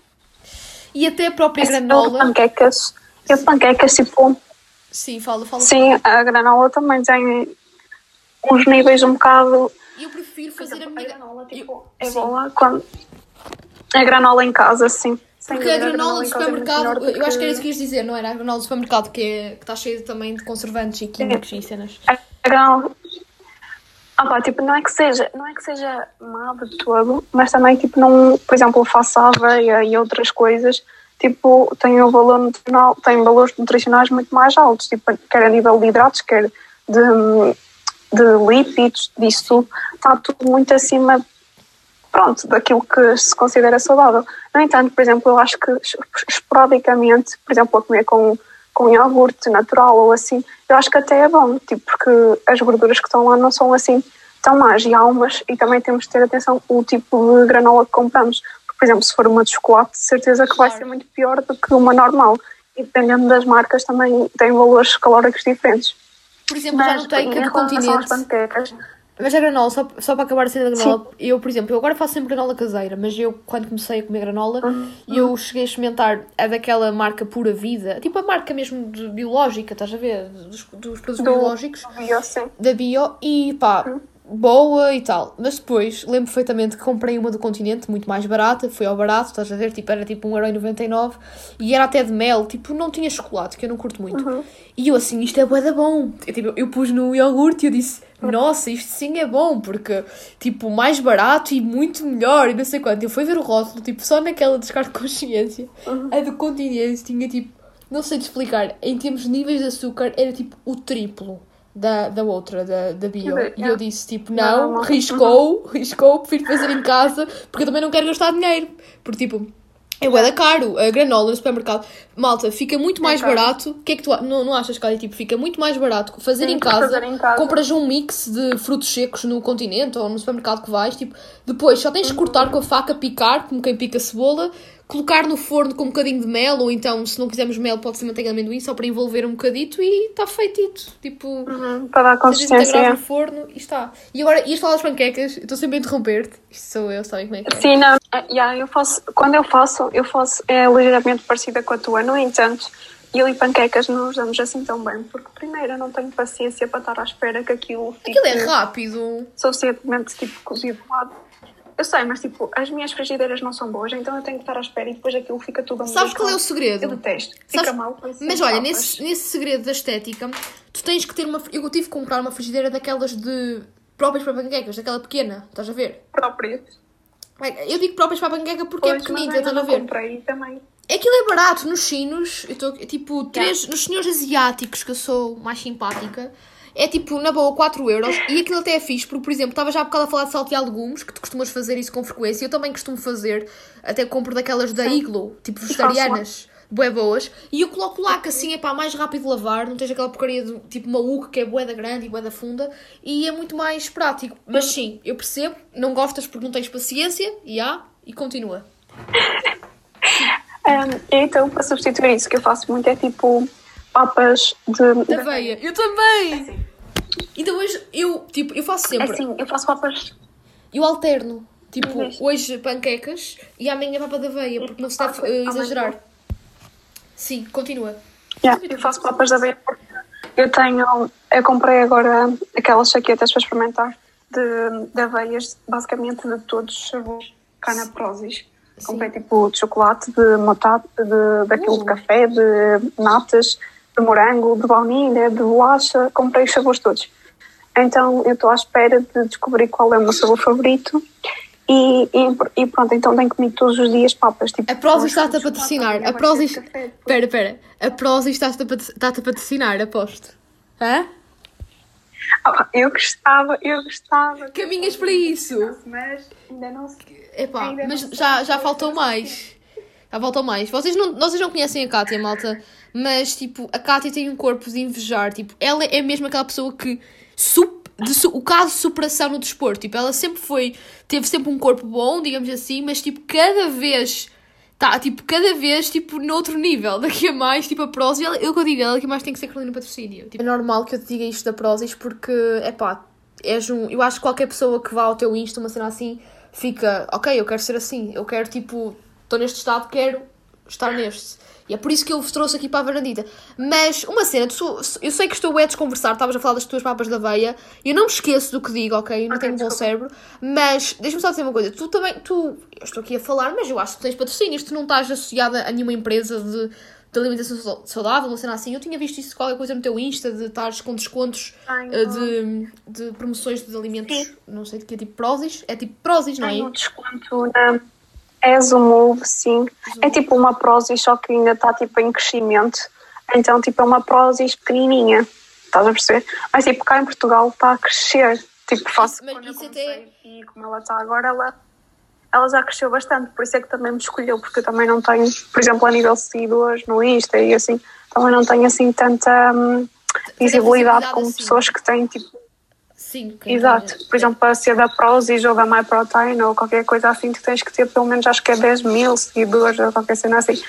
E até a própria Esse granola. Panquecas. E panquecas, tipo, Sim, fala, fala. sim, a granola também tem uns níveis um bocado. Prefiro fazer a minha. granola, eu- tipo, é boa quando. A granola em casa, sim. Sem Porque a granola do é muito supermercado, do eu acho que era isso que ias dizer, não era? A granola do supermercado que é- que está cheia também de conservantes e químicos e cenas. A granola. Ah, pá, tipo, não é que seja, não é que seja má de todo, mas também, tipo, não, por exemplo, faço aveia e outras coisas, tipo, tem um valor nutricional, tem valores nutricionais muito mais altos, tipo, quer a nível de hidratos, quer de, de lípidos, disso tudo, está tudo muito acima, pronto, daquilo que se considera saudável. No entanto, por exemplo, eu acho que es- esporadicamente, por exemplo, a comer com com iogurte natural ou assim, eu acho que até é bom, tipo, porque as gorduras que estão lá não são assim tão más. E há umas, e também temos de ter atenção o tipo de granola que compramos. Porque, por exemplo, se for uma de chocolate, de certeza que vai ser muito pior do que uma normal. E dependendo das marcas também tem valores calóricos diferentes. Por exemplo, já não tem em que relação às continente. Mas a granola, só, só para acabar a cena da granola, eu, por exemplo, eu agora faço sempre granola caseira, mas eu, quando comecei a comer granola, eu cheguei a experimentar a daquela marca Pura Vida, tipo a marca mesmo de biológica, estás a ver? Dos, dos produtos Do- biológicos, assim. da bio, e pá, boa e tal. Mas depois, lembro perfeitamente que comprei uma do continente, muito mais barata, foi ao barato, estás a ver? Tipo, era tipo 1,99€ e era até de mel, tipo, não tinha chocolate, que eu não curto muito. E eu assim, isto é bué da bom. Eu, tipo, eu pus no iogurte e eu disse, nossa, isto sim é bom, porque, tipo, mais barato e muito melhor e não sei quanto. Eu fui ver o rótulo, tipo, só naquela descarga de consciência, a do continente tinha tipo, não sei te explicar, em termos de níveis de açúcar, era tipo o triplo. Da, da outra, da, da bio. E eu disse tipo, Não, riscou, riscou, prefiro fazer em casa, porque eu também não quero gastar dinheiro. Porque tipo, é bué caro. A granola no supermercado, malta, fica muito mais caro. barato. O que é que tu não, não achas, Cália? Tipo, fica muito mais barato fazer, Sim, em casa, fazer em casa. Compras um mix de frutos secos no continente ou no supermercado que vais. Tipo, depois só tens de cortar com a faca, picar, como quem pica cebola, colocar no forno com um bocadinho de mel, ou então, se não quisermos mel, pode ser manteiga de amendoim, só para envolver um bocadito e está feitito. Tipo. Uhum, para dar consistência. no forno e está. E agora, ias falar das panquecas, estou sempre a interromper-te. Isto sou eu, sabem como é que é? Sim, não. Ah, yeah, eu faço, quando eu faço, eu faço é ligeiramente parecida com a tua. No entanto, eu e panquecas não nos damos assim tão bem, porque primeiro eu não tenho paciência para estar à espera que aquilo fique Aquilo é rápido. suficientemente tipo cozido de lado. Eu sei, mas tipo, as minhas frigideiras não são boas, então eu tenho que estar à espera e depois aquilo fica tudo a Sabes qual é o Eu segredo? detesto. Fica Sabes- mal. Mas olha, papas. nesse, nesse segredo da estética, tu tens que ter uma. Eu tive que comprar uma frigideira daquelas de. próprias para panquecas, daquela pequena, estás a ver? próprias. Eu digo próprias para a panqueca porque é Pois, mas pequenita, estás a ver? comprei também. Aquilo é barato nos chinos, eu estou tipo, três, nos senhores asiáticos, que eu sou mais simpática, é tipo, na boa, 4 euros. E aquilo até é fixe, porque, por exemplo, estava já há bocado a falar de saltear legumes, que tu costumas fazer isso com frequência. Eu também costumo fazer, até compro daquelas da Iglo, tipo vegetarianas, bué boas. E eu coloco lá, que assim é pá, mais rápido lavar, não tens aquela porcaria de tipo uma uca que é bué da grande e bué da funda. E é muito mais prático. Mas sim, eu percebo, não gostas porque não tens paciência, e há, e continua. Um, então, para substituir isso, o que eu faço muito é tipo papas de. Da aveia. Eu também! Então hoje eu, tipo, eu faço É sempre. assim, eu faço papas. Eu alterno. Tipo, hoje panquecas e amanhã papa de aveia, porque não se deve Ah, eh, exagerar. Sim, continua. Yeah, eu faço papas de aveia porque eu tenho. Eu comprei agora aquelas chaquetas para experimentar de, de aveias, basicamente de todos os sabores. Cá na Prozis. Comprei tipo de chocolate, de motata, de, daquilo de café, de natas, de morango, de baunilha, de bolacha. Comprei os sabores todos. Então eu estou à espera de descobrir qual é o meu sabor favorito. E, e, e pronto, então tenho comido todos os dias papas. Tipo, A Prozis está-te a patrocinar. A Prozis. Espera, espera. A Prozis está-te a patrocinar, aposto. Hã? Ah, eu gostava, eu gostava. Caminhas para isso. Mas ainda não sei. Epá, Ainda mas já, já vou faltou mais. Já faltou mais. Vocês não, vocês não conhecem a Kátia, malta, mas tipo, a Kátia tem um corpo de invejar. Tipo, ela é mesmo aquela pessoa que. Sup, de o caso de superação no desporto. Tipo, ela sempre foi. Teve sempre um corpo bom, digamos assim, mas tipo, cada vez. Tá, tipo, cada vez, tipo, noutro nível. Daqui a mais, tipo, a Prozis, ela- eu que eu digo, ela que mais tem que ser Carolina Patrocínio. Tipo, é normal que eu te diga isto da Prozis porque, é pá, és um. Eu acho que qualquer pessoa que vá ao teu Insta, uma cena assim, fica, ok, eu quero ser assim, eu quero, tipo, estou neste estado, quero estar neste. E é por isso que eu vos trouxe aqui para a varandita. Mas, uma cena, tu- eu sei que estou a desconversar, estavas a falar das tuas papas da aveia, e eu não me esqueço do que digo, ok? Eu não Ok, tenho um bom cérebro, mas deixa-me só dizer uma coisa, tu também, tu, eu estou aqui a falar, mas eu acho que tens patrocínios, tu não estás associada a nenhuma empresa de, de alimentação sau- saudável, uma cena assim. Eu tinha visto isso qualquer coisa no teu Insta, de estares com descontos Tenho. eh, de, de promoções de alimentos, Sim. não sei de que é tipo Prozis, é tipo Prozis, não Tenho um é? desconto na Exomove, sim. É tipo uma Prozis, só que ainda está tipo em crescimento. Então, tipo, é uma Prozis pequenininha. Estás a perceber? Mas, tipo, cá em Portugal está a crescer. Tipo, faço Mas quando eu comecei até- E como ela está agora, ela, ela já cresceu bastante. Por isso é que também me escolheu. Porque eu também não tenho, por exemplo, a nível de seguidores no Insta e assim, também não tenho assim tanta hum, visibilidade visibilidade como assim. pessoas que têm, tipo, Sim. quem Exato. Por exemplo, para ser da Prozis ou da MyProtein ou qualquer coisa assim, tu tens que ter pelo menos, acho que é 10 mil seguidores ou qualquer cena assim.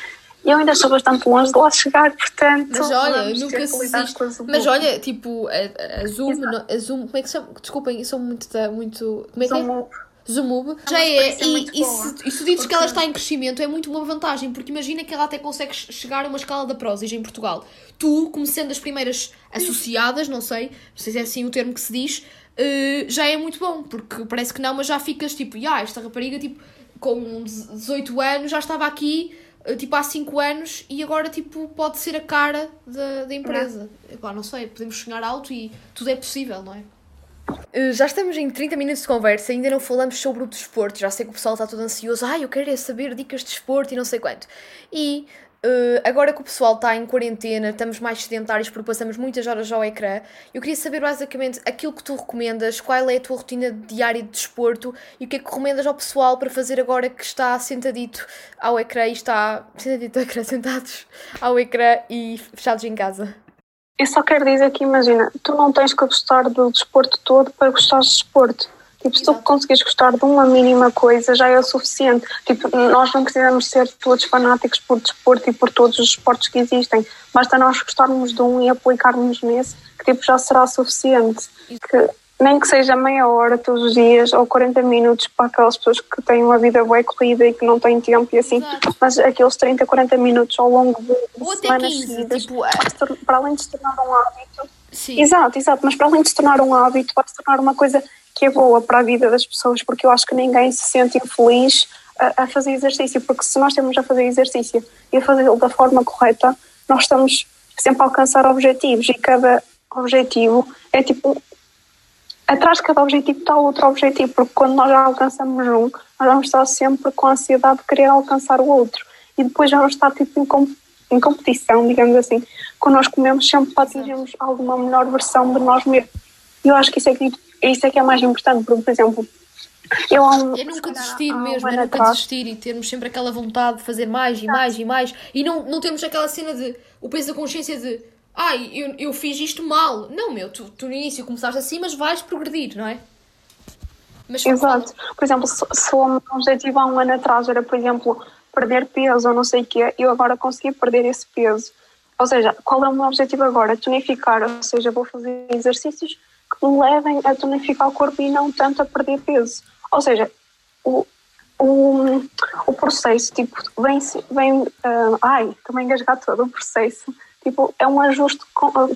E eu ainda estou bastante longe de lá chegar, portanto. Mas olha, nunca se Mas olha, tipo, a, a Zoom, a Zoom, como é que chama? Desculpem, eu sou muito, muito, como é que é? Zoom- Zoomube já é, e, e, se, e se dizes que ela Porque- está em crescimento, é muito uma vantagem, porque imagina que ela até consegue chegar a uma escala da Prozis em Portugal. Tu, como sendo as primeiras associadas, não sei, não sei se é assim o termo que se diz, eh, já é muito bom, porque parece que não, mas já ficas tipo, ah, esta rapariga, tipo, com 18 anos, já estava aqui, eh, tipo, há 5 anos, e agora, tipo, pode ser a cara da, da empresa. Epá, não sei, podemos sonhar alto e tudo é possível, não é? Uh, Já estamos em 30 minutos de conversa, ainda não falamos sobre o desporto. Já sei que o pessoal está todo ansioso. Ai, eu quero é saber dicas de desporto e não sei quanto. E uh, agora que o pessoal está em quarentena, estamos mais sedentários porque passamos muitas horas ao ecrã. Eu queria saber basicamente aquilo que tu recomendas, qual é a tua rotina diária de desporto e o que é que recomendas ao pessoal para fazer agora que está sentadito ao ecrã e está. sentadito ao ecrã, sentados ao ecrã e fechados em casa. Eu só quero dizer que, imagina, tu não tens que gostar do desporto todo para gostares de desporto. Tipo, se tu conseguires gostar de uma mínima coisa, já é o suficiente. Tipo, nós não precisamos ser todos fanáticos por desporto e por todos os esportes que existem. Basta nós gostarmos de um e aplicarmos nesse, que tipo, já será suficiente. Que, nem que seja meia hora todos os dias ou 40 minutos para aquelas pessoas que têm uma vida bem corrida e que não têm tempo e assim, Exato. mas aqueles 30, 40 minutos ao longo de, de semanas 15, seguidas, tipo, tor- para além de se tornar um hábito, Sim. Exato, exato, mas para além de se tornar um hábito, vai se tornar uma coisa que é boa para a vida das pessoas, porque eu acho que ninguém se sente infeliz a, a fazer exercício, porque se nós temos a fazer exercício e a fazê-lo da forma correta, nós estamos sempre a alcançar objetivos e cada objetivo é tipo atrás de cada objetivo está outro objetivo, porque quando nós já alcançamos um, nós vamos estar sempre com a ansiedade de querer alcançar o outro. E depois já vamos estar tipo em, com, em competição, digamos assim. Connosco mesmos sempre para atingirmos alguma melhor versão de nós mesmos. E eu acho que isso é que, isso é, que é mais importante, porque, por exemplo, eu, um, é nunca desistir mesmo, é nunca desistir e termos sempre aquela vontade de fazer mais e mais e mais e não, não temos aquela cena de o peso da consciência de ai, eu, eu fiz isto mal. Não, meu, tu, tu no início começaste assim, mas vais progredir, não é? Mas, Exato. Por exemplo, se, se o meu objetivo há um ano atrás era, por exemplo, perder peso ou não sei o quê, eu agora consegui perder esse peso. Ou seja, qual é o meu objetivo agora? Tonificar, ou seja, vou fazer exercícios que me levem a tonificar o corpo e não tanto a perder peso. Ou seja, o, o, o processo, tipo, vem, vem uh, ai, também engasgar todo o processo tipo, é um ajuste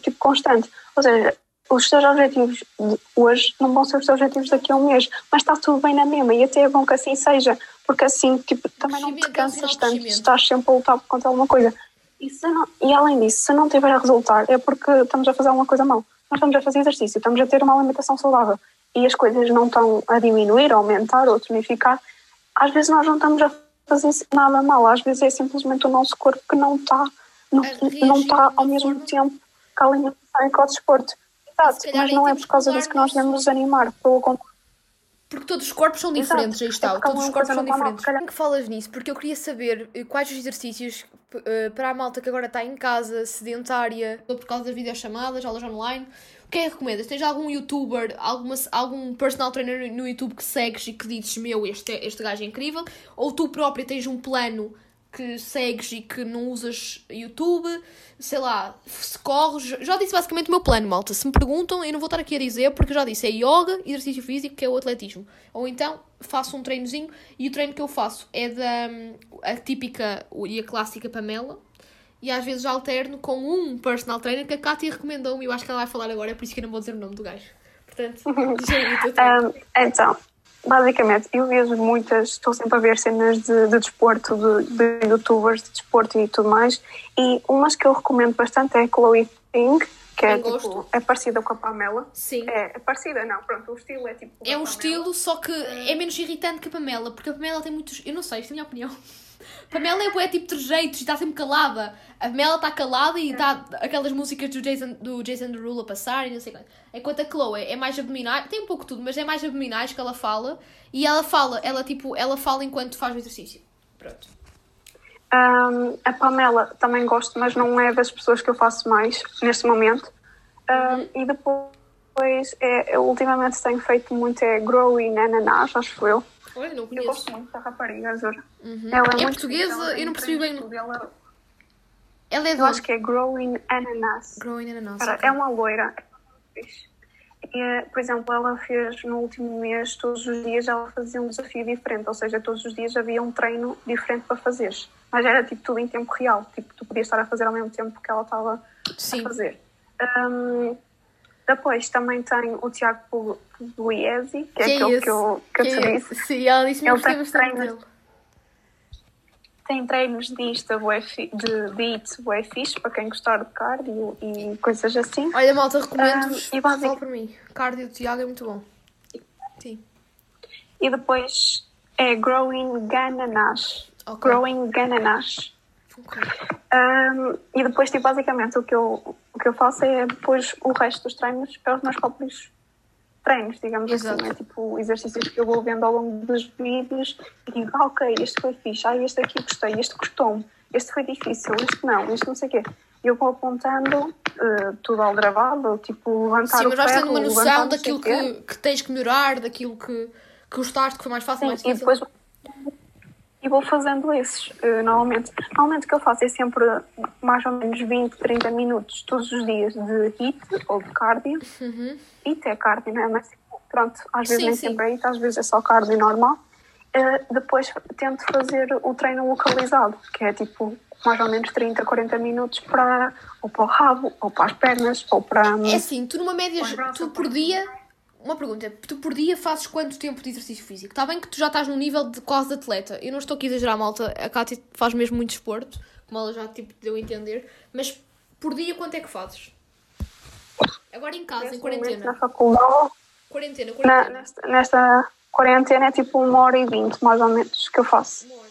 tipo, constante. Ou seja, os teus objetivos de hoje não vão ser os teus objetivos daqui a um mês, mas está tudo bem na mesma e até é bom que assim seja, porque assim tipo, também não te cansas tanto, estás sempre a lutar contra alguma coisa. E, não, e além disso, se não tiver a resultar, é porque estamos a fazer alguma coisa mal. Nós estamos a fazer exercício, estamos a ter uma alimentação saudável e as coisas não estão a diminuir, a aumentar ou tonificar. Às vezes nós não estamos a fazer nada mal, às vezes é simplesmente o nosso corpo que não está não, não está ao mesmo forma. tempo que a alimentação e com o desporto. Exato, mas não é por causa disso que nós devemos desanimar, pelo contrário. Porque todos os corpos são diferentes, aí está. É todos os corpos são diferentes. Por que falas nisso? Porque eu queria saber eh, quais os exercícios uh, para a malta que agora está em casa, sedentária, por causa das videochamadas, aulas online. O que é que recomendas? Tens algum youtuber, alguma, algum personal trainer no YouTube que segues e que dizes, meu, este, este gajo é incrível? Ou tu própria tens um plano que segues e que não usas YouTube, sei lá, se corres. Já disse basicamente o meu plano, malta. Se me perguntam, eu não vou estar aqui a dizer, porque já disse: é yoga, exercício físico, que é o atletismo. Ou então faço um treinozinho e o treino que eu faço é da a típica e a clássica Pamela. E às vezes alterno com um personal trainer que a Kátia recomendou-me. Eu acho que ela vai falar agora, é por isso que eu não vou dizer o nome do gajo. Portanto, teu treino. Um, então, Basicamente, eu vejo muitas, estou sempre a ver cenas de, de desporto, de, de youtubers de desporto e tudo mais, e umas que eu recomendo bastante é a Chloe Ting, que é, tipo, é parecida com a Pamela. Sim. É, é, parecida, não, pronto, o estilo é tipo. É um estilo, só que é menos irritante que a Pamela, porque a Pamela tem muitos. Eu não sei, isto é a minha opinião. Pamela é, é tipo trejeitos e está sempre calada. A Pamela está calada e está aquelas músicas do Jason, do Jason Derulo a passar e não sei quanto. Enquanto a Chloe é mais abdominais, tem um pouco tudo, mas é mais abdominais que ela fala. E ela fala, ela tipo, ela fala enquanto faz o exercício. Pronto. Um, a Pamela também gosto, mas não é das pessoas que eu faço mais neste momento. Um, uhum. E depois, é, eu ultimamente tenho feito muito é growing ananás, acho eu. Olha, não conheço. Eu gosto muito da rapariga Azul. Uhum. Ela é, é portuguesa? eu não percebi bem. Ela, ela é do... Eu acho que é Growing Ananas. Growing Ananas. Cara, okay. É uma loira. E, por exemplo, ela fez no último mês, todos os dias ela fazia um desafio diferente, ou seja, todos os dias havia um treino diferente para fazeres. Mas era tipo tudo em tempo real, tipo, tu podias estar a fazer ao mesmo tempo que ela estava a fazer. Um, depois também tem o Tiago Pugliese, que, é que é aquele que eu, que, que eu te é disse. Sim, ela disse-me que tem treinos, tem treinos de Insta, de, IT, bué fixe, para quem gostar de cardio e coisas assim. Olha, malta, recomendo um, e basic... para mim. Cardio do Tiago é muito bom. Sim. E depois é Growing Gananas. Okay. Growing Um, e depois, tipo, basicamente, o que, eu, o que eu faço é depois o resto dos treinos é os meus próprios treinos, digamos assim, Exato. assim, é tipo exercícios que eu vou vendo ao longo dos vídeos e digo, ah, ok, este foi fixe, ah, este aqui gostei, este custou-me, este foi difícil, este não, este não sei o quê. E eu vou apontando uh, tudo ao gravado, tipo, levantar Sim, o Sim, mas vais tendo uma noção daquilo que, que tens que melhorar, daquilo que, que gostaste, que foi mais fácil, Sim, mais difícil. E depois e vou fazendo esses uh, normalmente. Normalmente o que eu faço é sempre mais ou menos 20, 30 minutos todos os dias de HIIT ou de cardio. Uhum. HIIT é cardio, não é? Mas pronto, às vezes sim, nem sim. sempre é HIIT, às vezes é só cardio normal. Uh, depois tento fazer o treino localizado, que é tipo mais ou menos 30, 40 minutos para ou para o rabo, ou para as pernas, ou para. É assim, tu numa média, tu por dia uma pergunta, tu por dia fazes quanto tempo de exercício físico? Está bem que tu já estás num nível de quase de atleta. Eu não estou aqui a exagerar, malta. A Kátia faz mesmo muito esporte, como ela já tipo, deu a entender. Mas por dia quanto é que fazes? Agora em casa, em quarentena. Na faculdade, Quarentena, Na- quarentena. nesta, nesta quarentena é tipo uma hora e vinte, mais ou menos, que eu faço. Uma hora.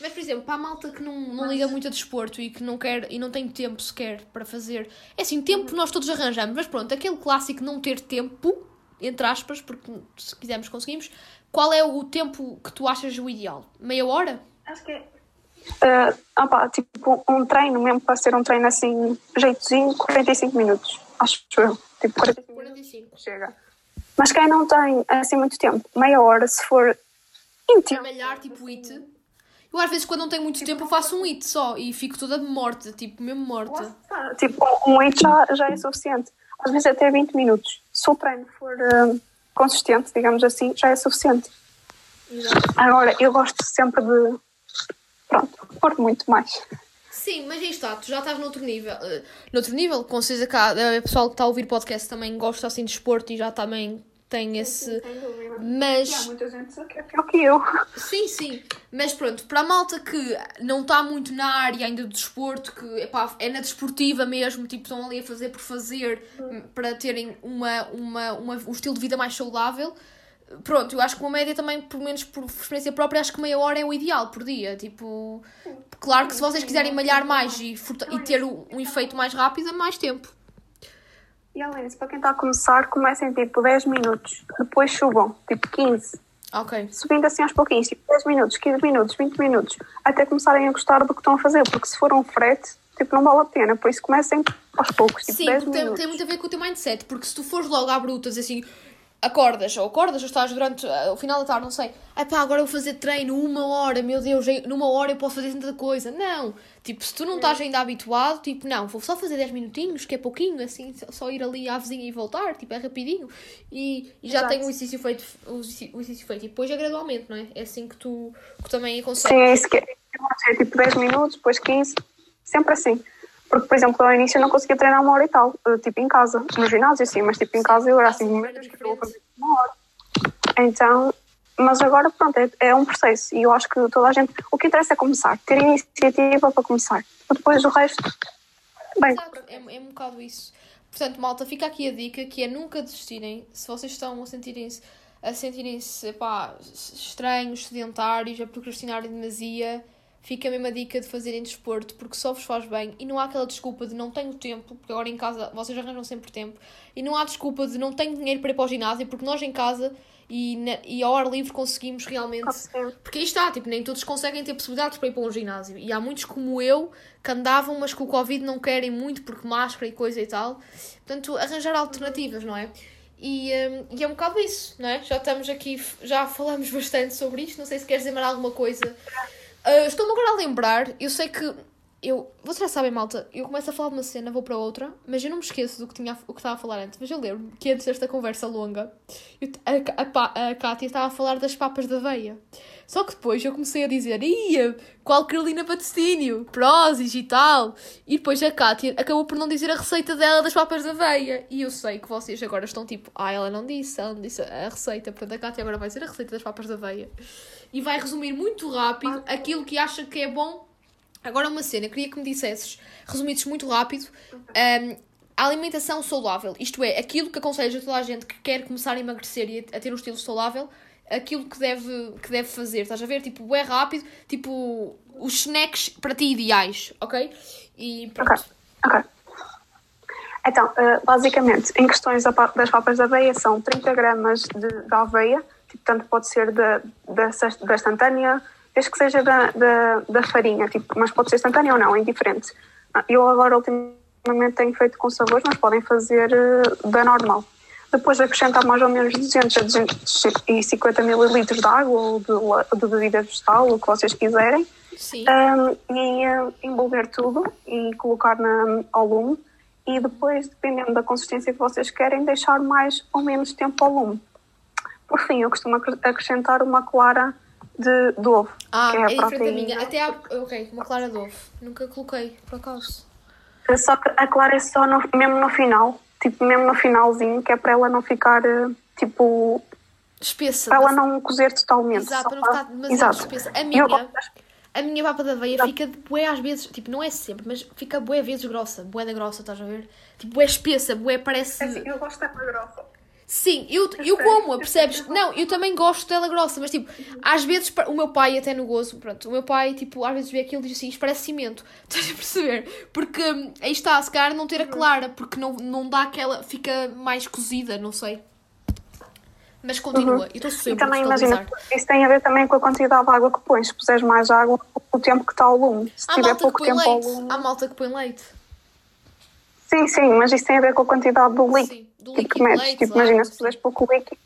Mas, por exemplo, para a malta que não, não liga muito a desporto e que não quer e não tem tempo sequer para fazer. É assim, tempo nós todos arranjamos, mas pronto, aquele clássico não ter tempo, entre aspas, porque se quisermos conseguimos. Qual é o tempo que tu achas o ideal? Meia hora? Acho que é. opá, tipo, um treino mesmo para ser um treino assim, jeitozinho, 45 minutos. Acho eu. Tipo, 45 minutos 45. chega. Mas quem não tem assim muito tempo, meia hora, se for íntimo. malhar, tipo it. Eu às vezes quando não tenho muito tempo eu faço um it só e fico toda morta, tipo, mesmo morta. Tipo, um hit já, já é suficiente. Às vezes até 20 minutos. Se o treino for eh, consistente, digamos assim, já é suficiente. Agora, eu gosto sempre de. Pronto, pôr muito mais. Sim, mas aí está, tu já estás noutro nível. eh, noutro nível, com certeza cá, o pessoal que está a ouvir podcast também gosta assim de esporte e já também tem esse. Mas. muita gente que é pior que eu. Sim, sim. Mas pronto, para a malta que não está muito na área ainda do desporto, que epá, é na desportiva mesmo, tipo, estão ali a fazer por fazer para terem uma, uma, uma, um estilo de vida mais saudável. Pronto, eu acho que uma média também, pelo menos por experiência própria, acho que meia hora é o ideal por dia. Tipo, claro que se vocês quiserem malhar mais e, e ter um, um efeito mais rápido, é mais tempo. E disso, para quem está a começar, comecem tipo 10 minutos, depois subam, tipo 15, Ok. subindo assim aos pouquinhos, tipo 10 minutos, 15 minutos, 20 minutos, até começarem a gostar do que estão a fazer, porque se for um frete, tipo, não vale a pena, por isso comecem aos poucos, tipo Sim, 10 porque tem, minutos. tem muito a ver com o teu mindset, porque se tu fores logo à bruta dizer assim, acordas, ou acordas, ou estás durante ah, o final da tarde, não sei, ah pá, agora vou fazer treino uma hora, meu Deus, numa hora eu posso fazer tanta coisa. Não, tipo, se tu não estás ainda habituado, tipo, não, vou só fazer 10 minutinhos, que é pouquinho, assim, só- ir ali à vizinha e voltar, tipo, é rapidinho, e, e já tenho o exercício feito, o exercício feito, e depois é gradualmente, não é? É assim que tu, que também Sim, aconselhas. é isso que é. Ser, tipo 10 minutos, depois 15, sempre assim. Porque, por exemplo, ao início eu não conseguia treinar uma hora e tal, eh, tipo em casa, no ginásio sim, mas tipo em casa eu era assim, meu Deus, que eu vou fazer uma hora. Então, mas agora pronto, é, é um processo e eu acho que toda a gente, o que interessa é começar, ter iniciativa para começar. Depois o resto, bem, é, é um bocado isso. Portanto, malta, fica aqui a dica que é nunca desistirem. Se vocês estão a sentirem-se a sentirem-se estranhos, sedentários, a procrastinar em demasia, fica a mesma dica de fazerem desporto, porque só vos faz bem. E não há aquela desculpa de não tenho tempo, porque agora em casa vocês arranjam sempre tempo. E não há desculpa de não tenho dinheiro para ir para o ginásio, porque nós em casa e, na, e ao ar livre conseguimos realmente porque aí está, tipo, nem todos conseguem ter possibilidades para ir para um ginásio. E há muitos como eu que andavam, mas com o Covid não querem muito porque máscara e coisa e tal. Portanto, arranjar alternativas, não é? E, hum, e é um bocado isso, não é? Já estamos aqui, já falamos bastante sobre isto. Não sei se queres dizer mais alguma coisa. Ah, Estou-me agora a lembrar, eu sei que eu, vocês já sabem, malta, eu começo a falar de uma cena, vou para outra, mas eu não me esqueço do que, tinha, o que estava a falar antes. Mas eu lembro que antes desta conversa longa, eu, a, a, a Cátia estava a falar das papas da aveia. Só que depois eu comecei a dizer, ia, qual Carolina Patrocínio, Prozis e tal. E depois a Cátia acabou por não dizer a receita dela das papas da aveia. E eu sei que vocês agora estão tipo, ah, ela não disse, ela não disse a receita. Portanto, a Cátia agora vai dizer a receita das papas da aveia. E vai resumir muito rápido aquilo que acha que é bom Agora uma cena, queria que me dissesses, resumidos muito rápido, um, a alimentação saudável, isto é, aquilo que aconselhas a toda a gente que quer começar a emagrecer e a, ter um estilo saudável, aquilo que deve, que deve fazer, estás a ver? Tipo, é rápido, tipo, os snacks para ti ideais, ok? E pronto. Ok, ok. Então, eh, basicamente, em questões das papas de aveia, são 30 gramas de, de aveia, tanto pode ser da, da, da instantânea, desde que seja da, da, da farinha, tipo, mas pode ser instantânea ou não, é indiferente. Ah, Eu agora, ultimamente, tenho feito com sabores, mas podem fazer eh, da normal. Depois acrescentar mais ou menos 200 a 250 mililitros de água ou de, de bebida vegetal, o que vocês quiserem. Sim. Um, e uh, envolver tudo e colocar na, ao lume e depois, dependendo da consistência que vocês querem, deixar mais ou menos tempo ao lume. Por fim, eu costumo acre- acrescentar uma clara de, de ovo, Ah, que é, é a diferente da minha. Até há. Ok, uma clara de ovo. Nunca coloquei, por acaso. Só que a clara é só no- mesmo no final, tipo mesmo no finalzinho, que é para ela não ficar, uh, tipo, Espessa. para ela não cozer totalmente. Exato, para não ficar demasiado Exato. espessa. A minha, eu a minha papa da aveia fica bué às vezes, tipo, não é sempre, mas fica bué vezes grossa, bué da grossa, estás a ver? Tipo, bué espessa, bué parece... É assim, eu gosto da grossa. Sim, eu, eu como, percebes? Não, eu também gosto dela grossa, mas tipo, às vezes o meu pai, até no gozo, pronto, o meu pai, tipo, às vezes vê aquilo e diz assim: Isto parece cimento. Estás a perceber? Porque hum, aí está, se calhar não ter a clara, porque não, não dá aquela. fica mais cozida, não sei. Mas continua, Uhum. eu estou E sempre também a imagina, isso tem a ver também com a quantidade de água que pões. Se puseres mais água, o tempo que está ao lume. Se Há tiver pouco põe tempo ao leite. lume. Há malta que põe leite. Sim, sim, mas isso tem a ver com a quantidade do líquido Sim, do tipo, que metes. leite, tipo, imagina, se sim. puseres pouco líquido.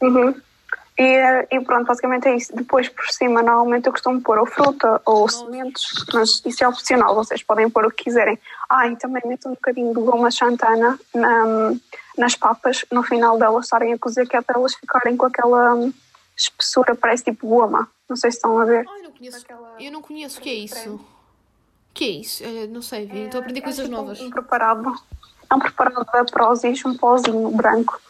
Uhum. E, eh, e pronto, basicamente é isso. Depois, por cima, normalmente eu costumo pôr ou fruta ou sementes, mas isso é opcional, vocês podem pôr o que quiserem. Ah, e também meto um bocadinho de goma xantana na- nas papas, no final delas estarem a cozer, que é para elas ficarem com aquela hum, espessura, parece tipo goma. Não sei se estão a ver. Ai, não conheço. Aquela- Eu não conheço o que é isso. O que é isso? Eh, não sei, vi, estou a aprender É coisas tipo novas. Um preparado, é um preparado da Prozis, um pozinho branco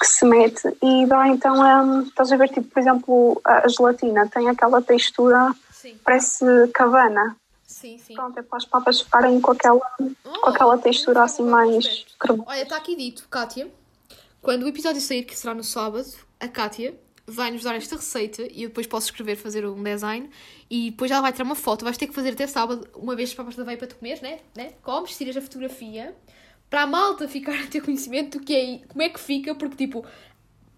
que se mete e dá então, hum, estás a ver, tipo, por exemplo, a a gelatina tem aquela textura, Sim, parece cabana. sim, sim. Pronto, é para as papas ficarem com aquela, com aquela textura assim mais cremosa. Olha, está aqui dito, Kátia. Quando o episódio sair, que será no sábado, a Kátia vai nos dar esta receita e eu depois posso escrever, fazer um design e depois ela vai tirar uma foto. Vais ter que fazer até sábado, uma vez as papas da veia para tu comeres, né? né? Comes, tiras a fotografia para a malta ficar a ter conhecimento do que é, como é que fica, porque tipo,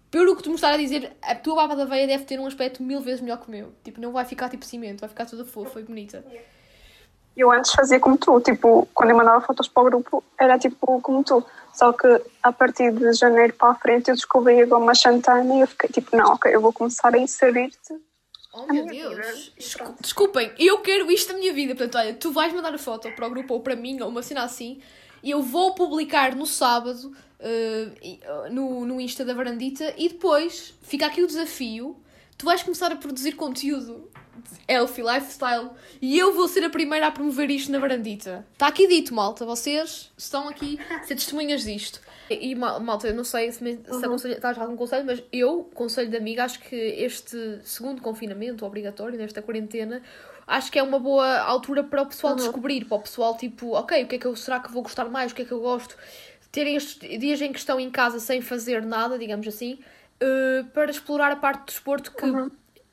pelo que tu me estás a dizer, a tua baba da veia deve ter um aspecto mil vezes melhor que o meu. Tipo, não vai ficar tipo cimento, vai ficar toda fofa e bonita. Eu antes fazia como tu, tipo, quando eu mandava fotos para o grupo, era tipo como tu. Só que a partir de janeiro para a frente eu descobri a goma xantana e eu fiquei tipo, não, ok, eu vou começar a inserir-te Oh meu. Deus! Desculpem, eu quero isto na minha vida. Portanto, olha, tu vais mandar a foto para o grupo ou para mim ou uma cena assim eu vou publicar no sábado eh, no, no Insta da Varandita e depois fica aqui o desafio. Tu vais começar a produzir conteúdo healthy lifestyle e eu vou ser a primeira a promover isto na Varandita. Está aqui dito, malta. Vocês estão aqui a ser testemunhas disto. E, mal- malta, eu não sei se, me, se aconselho, estás algum conselho, mas eu, conselho de amiga, acho que este segundo confinamento obrigatório, nesta quarentena, acho que é uma boa altura para o pessoal descobrir, para o pessoal tipo, ok, o que é que eu será que vou gostar mais, o que é que eu gosto, terem estes dias em que estão em casa sem fazer nada, digamos assim, eh, para explorar a parte do desporto que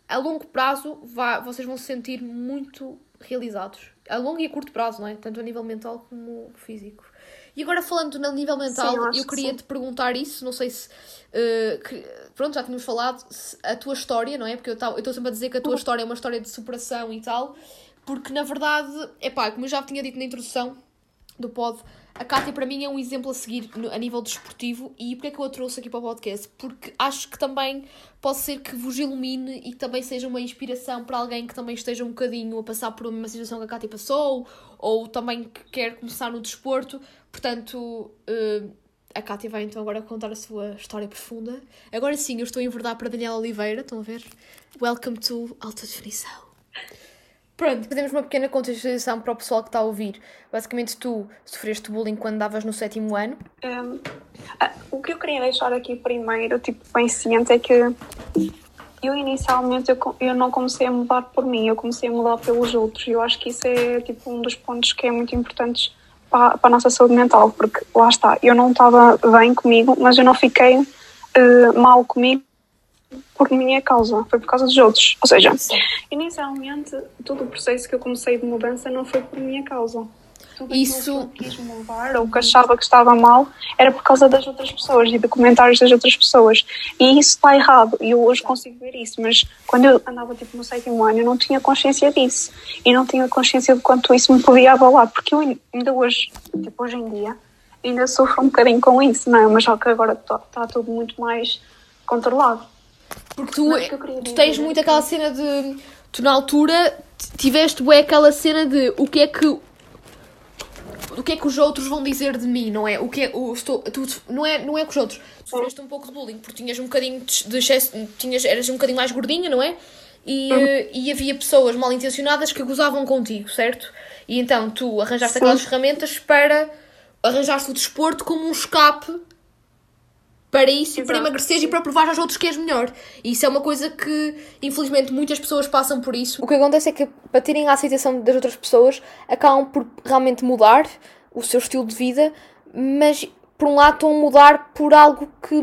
a longo prazo vá, vocês vão se sentir muito realizados. A longo e a curto prazo, não é? Tanto a nível mental como físico. E agora falando no nível mental, Sim, eu eu, que queria sim. te perguntar isso, não sei se, eh, que- pronto, já tínhamos falado, a tua história, não é? Porque eu estou sempre a dizer que a tua história é uma história de superação e tal, porque na verdade, é pá, como eu já tinha dito na introdução do pod, a Kátia para mim é um exemplo a seguir a nível desportivo e porque é que eu a trouxe aqui para o podcast? Porque acho que também pode ser que vos ilumine e que também seja uma inspiração para alguém que também esteja um bocadinho a passar por uma situação que a Kátia passou ou também que quer começar no desporto. Portanto, eh, a Kátia vai então agora contar a sua história profunda. Agora sim, eu estou em verdade para Daniela Oliveira, estão a ver? Welcome to Alta Definição. Pronto, fazemos uma pequena contextualização para o pessoal que está a ouvir. Basicamente, tu sofreste bullying quando andavas no sétimo ano. Um, ah, o que eu queria deixar aqui primeiro, tipo, bem ciente, é que eu inicialmente eu, eu não comecei a mudar por mim, eu comecei a mudar pelos outros. Eu acho que isso é tipo um dos pontos que é muito importantes para, para a nossa saúde mental, porque lá está, eu não estava bem comigo, mas eu não fiquei eh, mal comigo por minha causa, foi por causa dos outros. Ou seja, inicialmente todo o processo que eu comecei de mudança não foi por minha causa. Tudo Isso- que eu quis mudar ou que achava que estava mal era por causa das outras pessoas e de comentários das outras pessoas. E isso está errado. E eu hoje consigo ver isso. Mas quando eu andava tipo, no sétimo ano, eu não tinha consciência disso. E não tinha consciência de quanto isso me podia abalar. Porque eu ainda hoje, tipo, hoje em dia, ainda sofro um bocadinho com isso, não é? Mas só que agora está está tudo muito mais controlado. Porque tu, Mas queria tu dizer tens é muito que- aquela cena de. Tu na altura tiveste bué aquela cena de o que é que. O que é que os outros vão dizer de mim, não é? O que é, o, estou, tu, não, é não é que os outros. Tu sofreste um pouco de bullying porque tinhas um bocadinho de excesso. Tinhas, eras um bocadinho mais gordinha, não é? E, Uhum. e havia pessoas mal intencionadas que gozavam contigo, certo? E então tu arranjaste Sim. aquelas ferramentas para. Arranjaste o desporto como um escape para isso e para Exato. emagreceres e para provar aos outros que és melhor. E isso é uma coisa que, infelizmente, muitas pessoas passam por isso. O que acontece é que, para terem a aceitação das outras pessoas, acabam por realmente mudar o seu estilo de vida, mas por um lado, estão a mudar por algo que,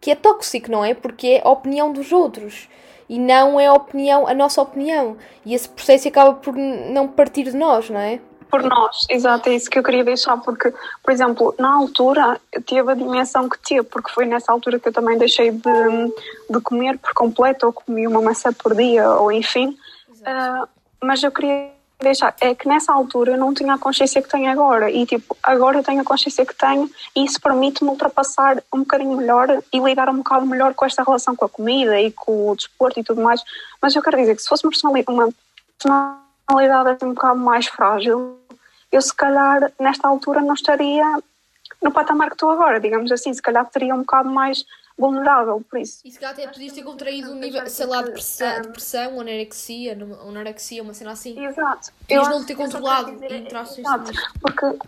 que é tóxico, não é? Porque é a opinião dos outros e não é a opinião, a nossa opinião. E esse processo acaba por não partir de nós, não é? Por nós, exato, é isso que eu queria deixar, porque, por exemplo, na altura teve a dimensão que teve, porque foi nessa altura que eu também deixei de, de comer por completo, ou comi uma maçã por dia, ou enfim. Uh, mas eu queria deixar, é que nessa altura eu não tinha a consciência que tenho agora, e tipo, agora eu tenho a consciência que tenho, e isso permite-me ultrapassar um bocadinho melhor e lidar um bocado melhor com esta relação com a comida e com o desporto e tudo mais. Mas eu quero dizer que se fosse uma personalidade assim, um bocado mais frágil, eu se calhar nesta altura não estaria no patamar que estou agora, digamos assim, se calhar teria um bocado mais vulnerável por isso. E se calhar até podias ter contraído um nível, sei lá, depressão, depressão anorexia, anorexia, uma cena assim. Exato. Podias não ter controlado e entraste Exato, porque,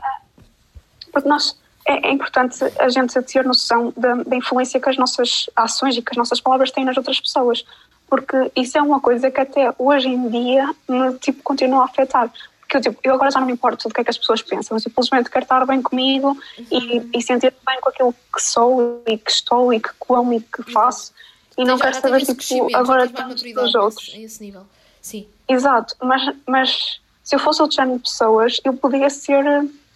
porque nós, é, é, importante a gente ter noção da, da influência que as nossas ações e que as nossas palavras têm nas outras pessoas porque isso é uma coisa que até hoje em dia me tipo, continua a afetar que eu, tipo, eu agora já não me importo do que é que as pessoas pensam, eu simplesmente quero estar bem comigo e, e sentir bem com aquilo que sou e que estou e que como e que faço e não quero saber tipo, agora dos outros. A esse nível. Sim. Exato, mas, mas se eu fosse outro género de pessoas, eu podia ser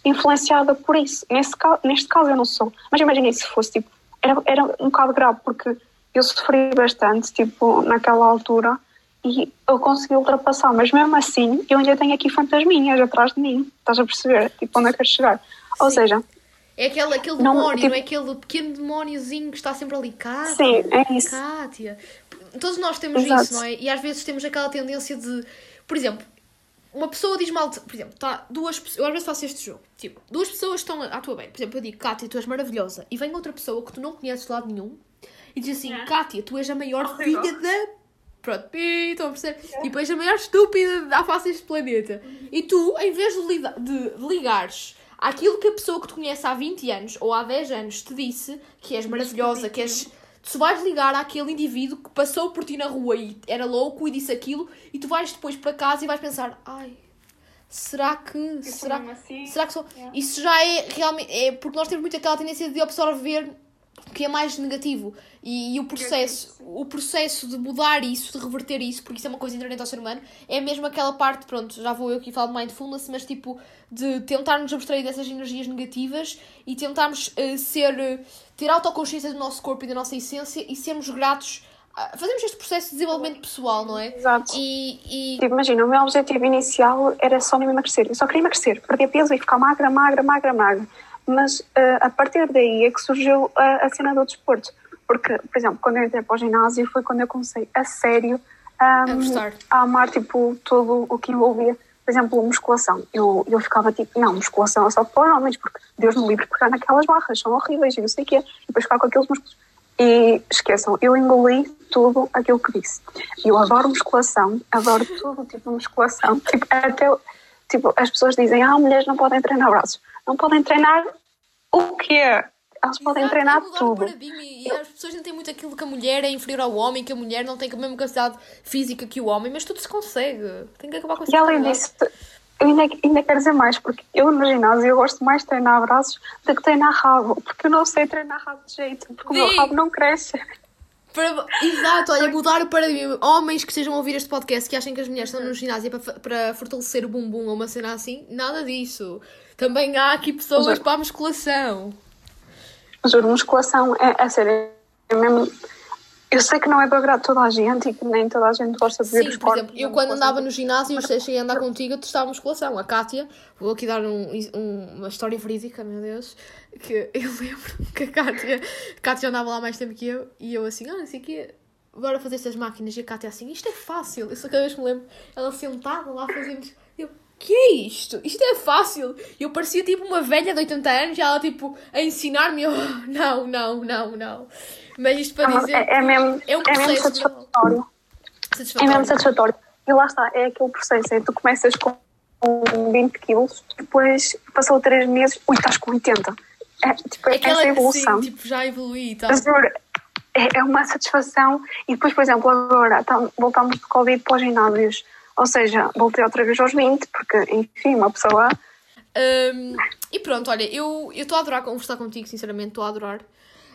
influenciada por isso. Nesse caso, neste caso eu não sou. Mas imagine se fosse tipo, era, era um bocado grave porque eu sofri bastante, tipo, naquela altura e eu consegui ultrapassar, mas mesmo assim eu ainda tenho aqui fantasminhas atrás de mim, estás a perceber? Tipo, onde é que quero chegar? Sim. Ou seja, é aquele, aquele demónio, não, tipo, não é aquele pequeno demóniozinho que está sempre ali, Kátia. Sim, é isso. Kátia. Todos nós temos Exato. isso, não é? E às vezes temos aquela tendência de, por exemplo, uma pessoa diz mal, por exemplo, tá, duas eu às vezes faço este jogo, tipo, duas pessoas estão à tua bem, por exemplo, eu digo, Kátia, tu és maravilhosa, e vem outra pessoa que tu não conheces de lado nenhum e diz assim, é. Kátia, tu és a maior filha da Pronto, pi, estão a perceber? E depois a maior estúpida da face deste planeta. E tu, em vez de, lida, de ligares àquilo que a pessoa que te conhece há 20 anos ou há 10 anos te disse, que és maravilhosa, que és. Tu vais ligar àquele indivíduo que passou por ti na rua e era louco e disse aquilo, e tu vais depois para casa e vais pensar: ai, será que. será, assim? será que sou. Yeah. Isso já é realmente. É porque nós temos muito aquela tendência de absorver que é mais negativo. E, e, o processo o processo de mudar isso, de reverter isso, porque isso é uma coisa inerente ao ser humano, é mesmo aquela parte, pronto, já vou eu aqui falar de mindfulness, mas tipo, de tentarmos abstrair dessas energias negativas e tentarmos uh, ser, uh, ter autoconsciência do nosso corpo e da nossa essência e sermos gratos. Fazemos este processo de desenvolvimento pessoal, não é? Exato. E, e... Tipo, imagina, o meu objetivo inicial era só não emagrecer. Eu só queria emagrecer, perder peso e ficar magra, magra, magra, magra mas uh, a partir daí é que surgiu a, a cena do desporto. Porque, por exemplo, quando eu entrei para o ginásio foi quando eu comecei a sério um, a, a amar tipo, tudo o que envolvia, por exemplo, musculação. Eu, eu ficava tipo, não, musculação é só para homens, porque Deus me livre pegar naquelas barras, são horríveis e não sei o quê, e depois ficar com aqueles músculos. E esqueçam, eu engoli tudo aquilo que disse. Eu adoro musculação, adoro tudo tipo de musculação. Tipo, até, tipo, as pessoas dizem, ah, mulheres não podem treinar braços não podem treinar o quê? Elas Exato, podem treinar é tudo. E as pessoas não têm muito aquilo que a mulher é inferior ao homem, que a mulher não tem a mesma capacidade física que o homem, mas tudo se consegue. Tem que acabar com isso. E além disso, eu ainda, ainda quero dizer mais, porque eu no ginásio eu gosto mais de treinar braços do que treinar rabo, porque eu não sei treinar rabo de jeito, porque Sim. o meu rabo não cresce. Para, exato, olha, mudar o paradigma. Homens que estejam a ouvir este podcast que achem que as mulheres estão no ginásio para, para fortalecer o bumbum ou uma cena assim, nada disso. Também há aqui pessoas Juro. para a musculação. Juro, musculação é, é sério, é mesmo. Eu sei que não é para agradar toda a gente e que nem toda a gente gosta de ver Sim, por exemplo, eu quando andava no ginásio, eu cheguei a andar contigo, eu testava musculação. A Kátia, vou aqui dar um, um, uma história verídica, meu Deus, que eu lembro que a Kátia, a Kátia andava lá mais tempo que eu e eu assim, ah, não sei o quê, bora fazer estas máquinas. E a Kátia assim, isto é fácil. Eu só cada vez me lembro, ela sentada lá fazendo que é isto? Isto é fácil. Eu parecia tipo uma velha de 80 anos e ela tipo a ensinar-me. Oh, não, não, não, não. Mas isto para dizer. É, é mesmo, é um é mesmo satisfatório. satisfatório. É mesmo satisfatório. E lá está, é aquele processo. É, tu começas com 20 quilos, depois passou 3 meses, ui, estás com 80. É, tipo, é Aquela essa evolução. Sim, tipo, já evolui e tal. É, é uma satisfação. E depois, por exemplo, agora tá, voltamos de Covid para os ginásios ou seja, voltei outra vez aos 20, porque, enfim, uma pessoa. Um, e pronto, olha, eu estou a adorar conversar contigo, sinceramente, estou a adorar.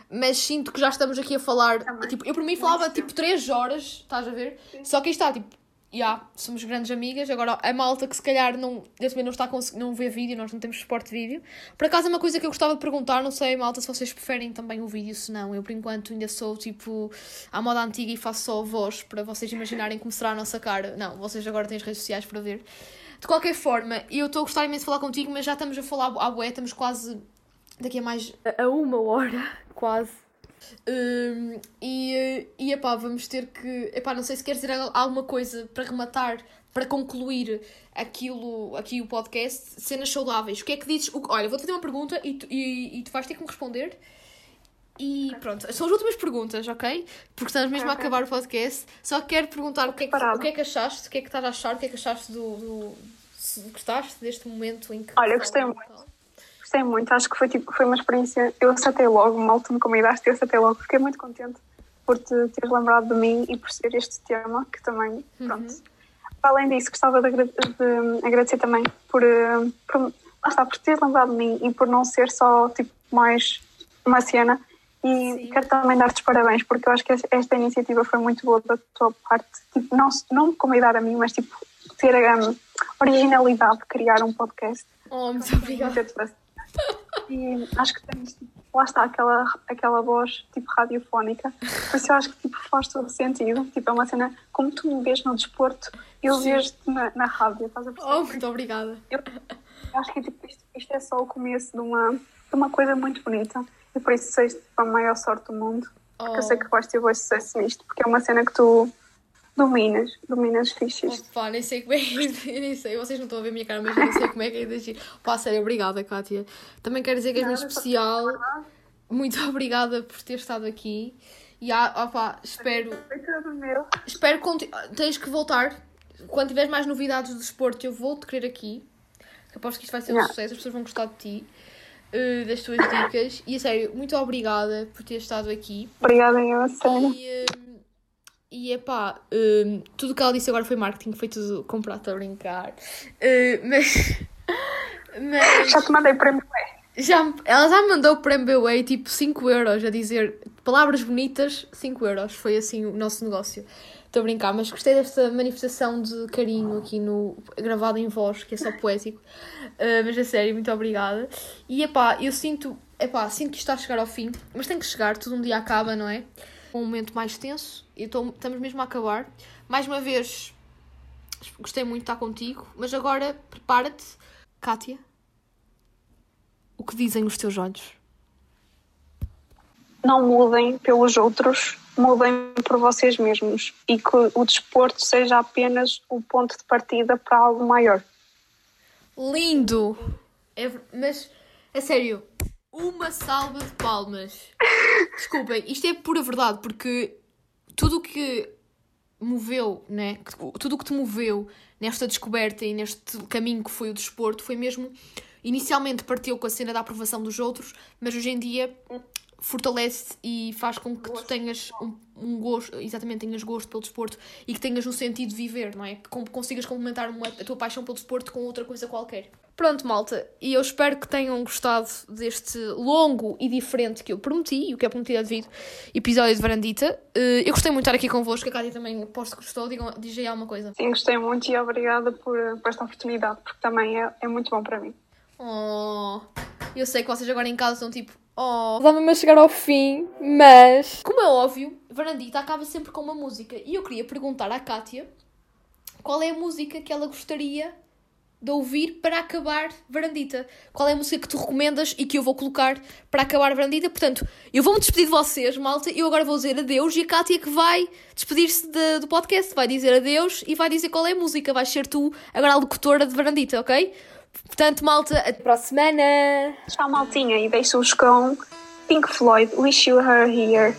Mas sinto que já estamos aqui a falar. Tipo, eu por mim falava tipo 3 horas, estás a ver? Só que aí está, tipo, já, somos grandes amigas. Agora, a malta que se calhar não, desse não está não vê vídeo, nós não temos suporte de vídeo. Por acaso é uma coisa que eu gostava de perguntar, não sei, malta, se vocês preferem também o vídeo, se não. Eu, por enquanto, ainda sou tipo à moda antiga e faço só a voz para vocês imaginarem como será a nossa cara. Não, vocês agora têm as redes sociais para ver. De qualquer forma, eu estou a gostar imenso de falar contigo, mas já estamos a falar à bué, estamos quase daqui a mais. a uma hora, quase. Um, e, e epá, vamos ter que. Epá, não sei se queres dizer alguma coisa para rematar, para concluir aquilo, aqui o podcast, cenas saudáveis. O que é que dizes? Olha, vou-te fazer uma pergunta e tu, e, e tu vais ter que me responder. E okay. pronto, são as últimas perguntas, ok? Porque estamos mesmo okay. a acabar o podcast. Só quero perguntar o que, é que, o que é que achaste, o que é que estás a achar, o que é que achaste do. do se gostaste deste momento em que. Olha, gostei muito. Gostei muito, acho que foi, tipo, foi uma experiência. Eu acetei logo, mal tu me convidaste, eu acetei logo. Fiquei muito contente por te teres lembrado de mim e por ser este tema que também. Uhum. Pronto. Além disso, gostava de, de agradecer também por, eh, por, lá está, por teres lembrado de mim e por não ser só tipo, mais uma cena e Sim. quero também dar-te os parabéns, porque eu acho que esta iniciativa foi muito boa da tua parte. Tipo, não, não me convidar a mim, mas tipo, ter a um, originalidade de criar um podcast. Oh, muito obrigada. E acho que tens, tipo, lá está aquela, aquela voz tipo radiofónica. Por isso eu acho que tipo, faz todo sentido. Tipo, é uma cena como tu me vês no desporto, eu vejo-te na, na rádio. Estás a Oh, muito obrigada. Eu, acho que tipo, isto, isto é só o começo de uma, de uma coisa muito bonita. E por isso seja tipo, a maior sorte do mundo. Porque oh. eu sei que vais ter bom sucesso nisto, porque é uma cena que tu dominas, dominas fichas. Opa, nem sei como é que é, nem sei, vocês não estão a ver a minha cara, mas não sei como é que é de Pá, sério, obrigada, Kátia. Também quero dizer que és muito especial. Muito obrigada por ter estado aqui. E opa, espero. Espero que tens que voltar. Quando tiveres mais novidades do desporto, eu vou-te querer aqui. Aposto que isto vai ser um sucesso, as pessoas vão gostar de ti. Uh, das tuas dicas. E a sério, muito obrigada por ter estado aqui. Obrigada, eu, a sério. E, uh, e epá, uh, tudo o que ela disse agora foi marketing, foi tudo comprado a brincar. Uh, mas, mas. Já te mandei para MBA. Já, ela já me mandou para MBA tipo 5 euros a dizer palavras bonitas, 5 euros. Foi assim o nosso negócio. Estou a brincar, mas gostei desta manifestação de carinho aqui no gravado em voz, que é só poético. Uh, mas a sério, muito obrigada. E epá, eu sinto, epá, sinto que está a chegar ao fim, mas tem que chegar, tudo um dia acaba, não é? Um momento mais tenso e tô, estamos mesmo a acabar. Mais uma vez, gostei muito de estar contigo, mas agora prepara-te, Kátia. O que dizem os teus olhos? Não mudem pelos outros, mudem por vocês mesmos e que o desporto seja apenas o ponto de partida para algo maior. Lindo! É, mas, a sério, uma salva de palmas. Desculpem, isto é pura verdade, porque tudo o que moveu, né? Tudo o que te moveu nesta descoberta e neste caminho que foi o desporto foi mesmo. Inicialmente partiu com a cena da aprovação dos outros, mas hoje em dia fortalece e faz com que tu tenhas um, um, gosto, exatamente, tenhas gosto pelo desporto e que tenhas um sentido de viver, não é? Que consigas complementar uma, a tua paixão pelo desporto com outra coisa qualquer. Pronto, malta, e eu espero que tenham gostado deste longo e diferente que eu prometi, e o que é prometido é devido, episódio de Varandita. Eh, eu gostei muito de estar aqui convosco, a Cátia também posso que gostou, digam, diz aí alguma coisa. Sim, gostei muito e obrigada por, por esta oportunidade, porque também é, é muito bom para mim. Oh, eu sei que vocês agora em casa estão tipo, Oh, dá-me chegar ao fim, mas. Como é óbvio, Varandita acaba sempre com uma música. E eu queria perguntar à Kátia qual é a música que ela gostaria de ouvir para acabar Varandita. Qual é a música que tu recomendas e que eu vou colocar para acabar Varandita? Portanto, eu vou-me despedir de vocês, malta. Eu agora vou dizer adeus e a Kátia que vai despedir-se de, do podcast. Vai dizer adeus e vai dizer qual é a música. Vais ser tu agora a locutora de Varandita, ok? Portanto, malta, até para a semana. Tchau, maltinha, e deixo-vos com Pink Floyd, Wish You Were Here.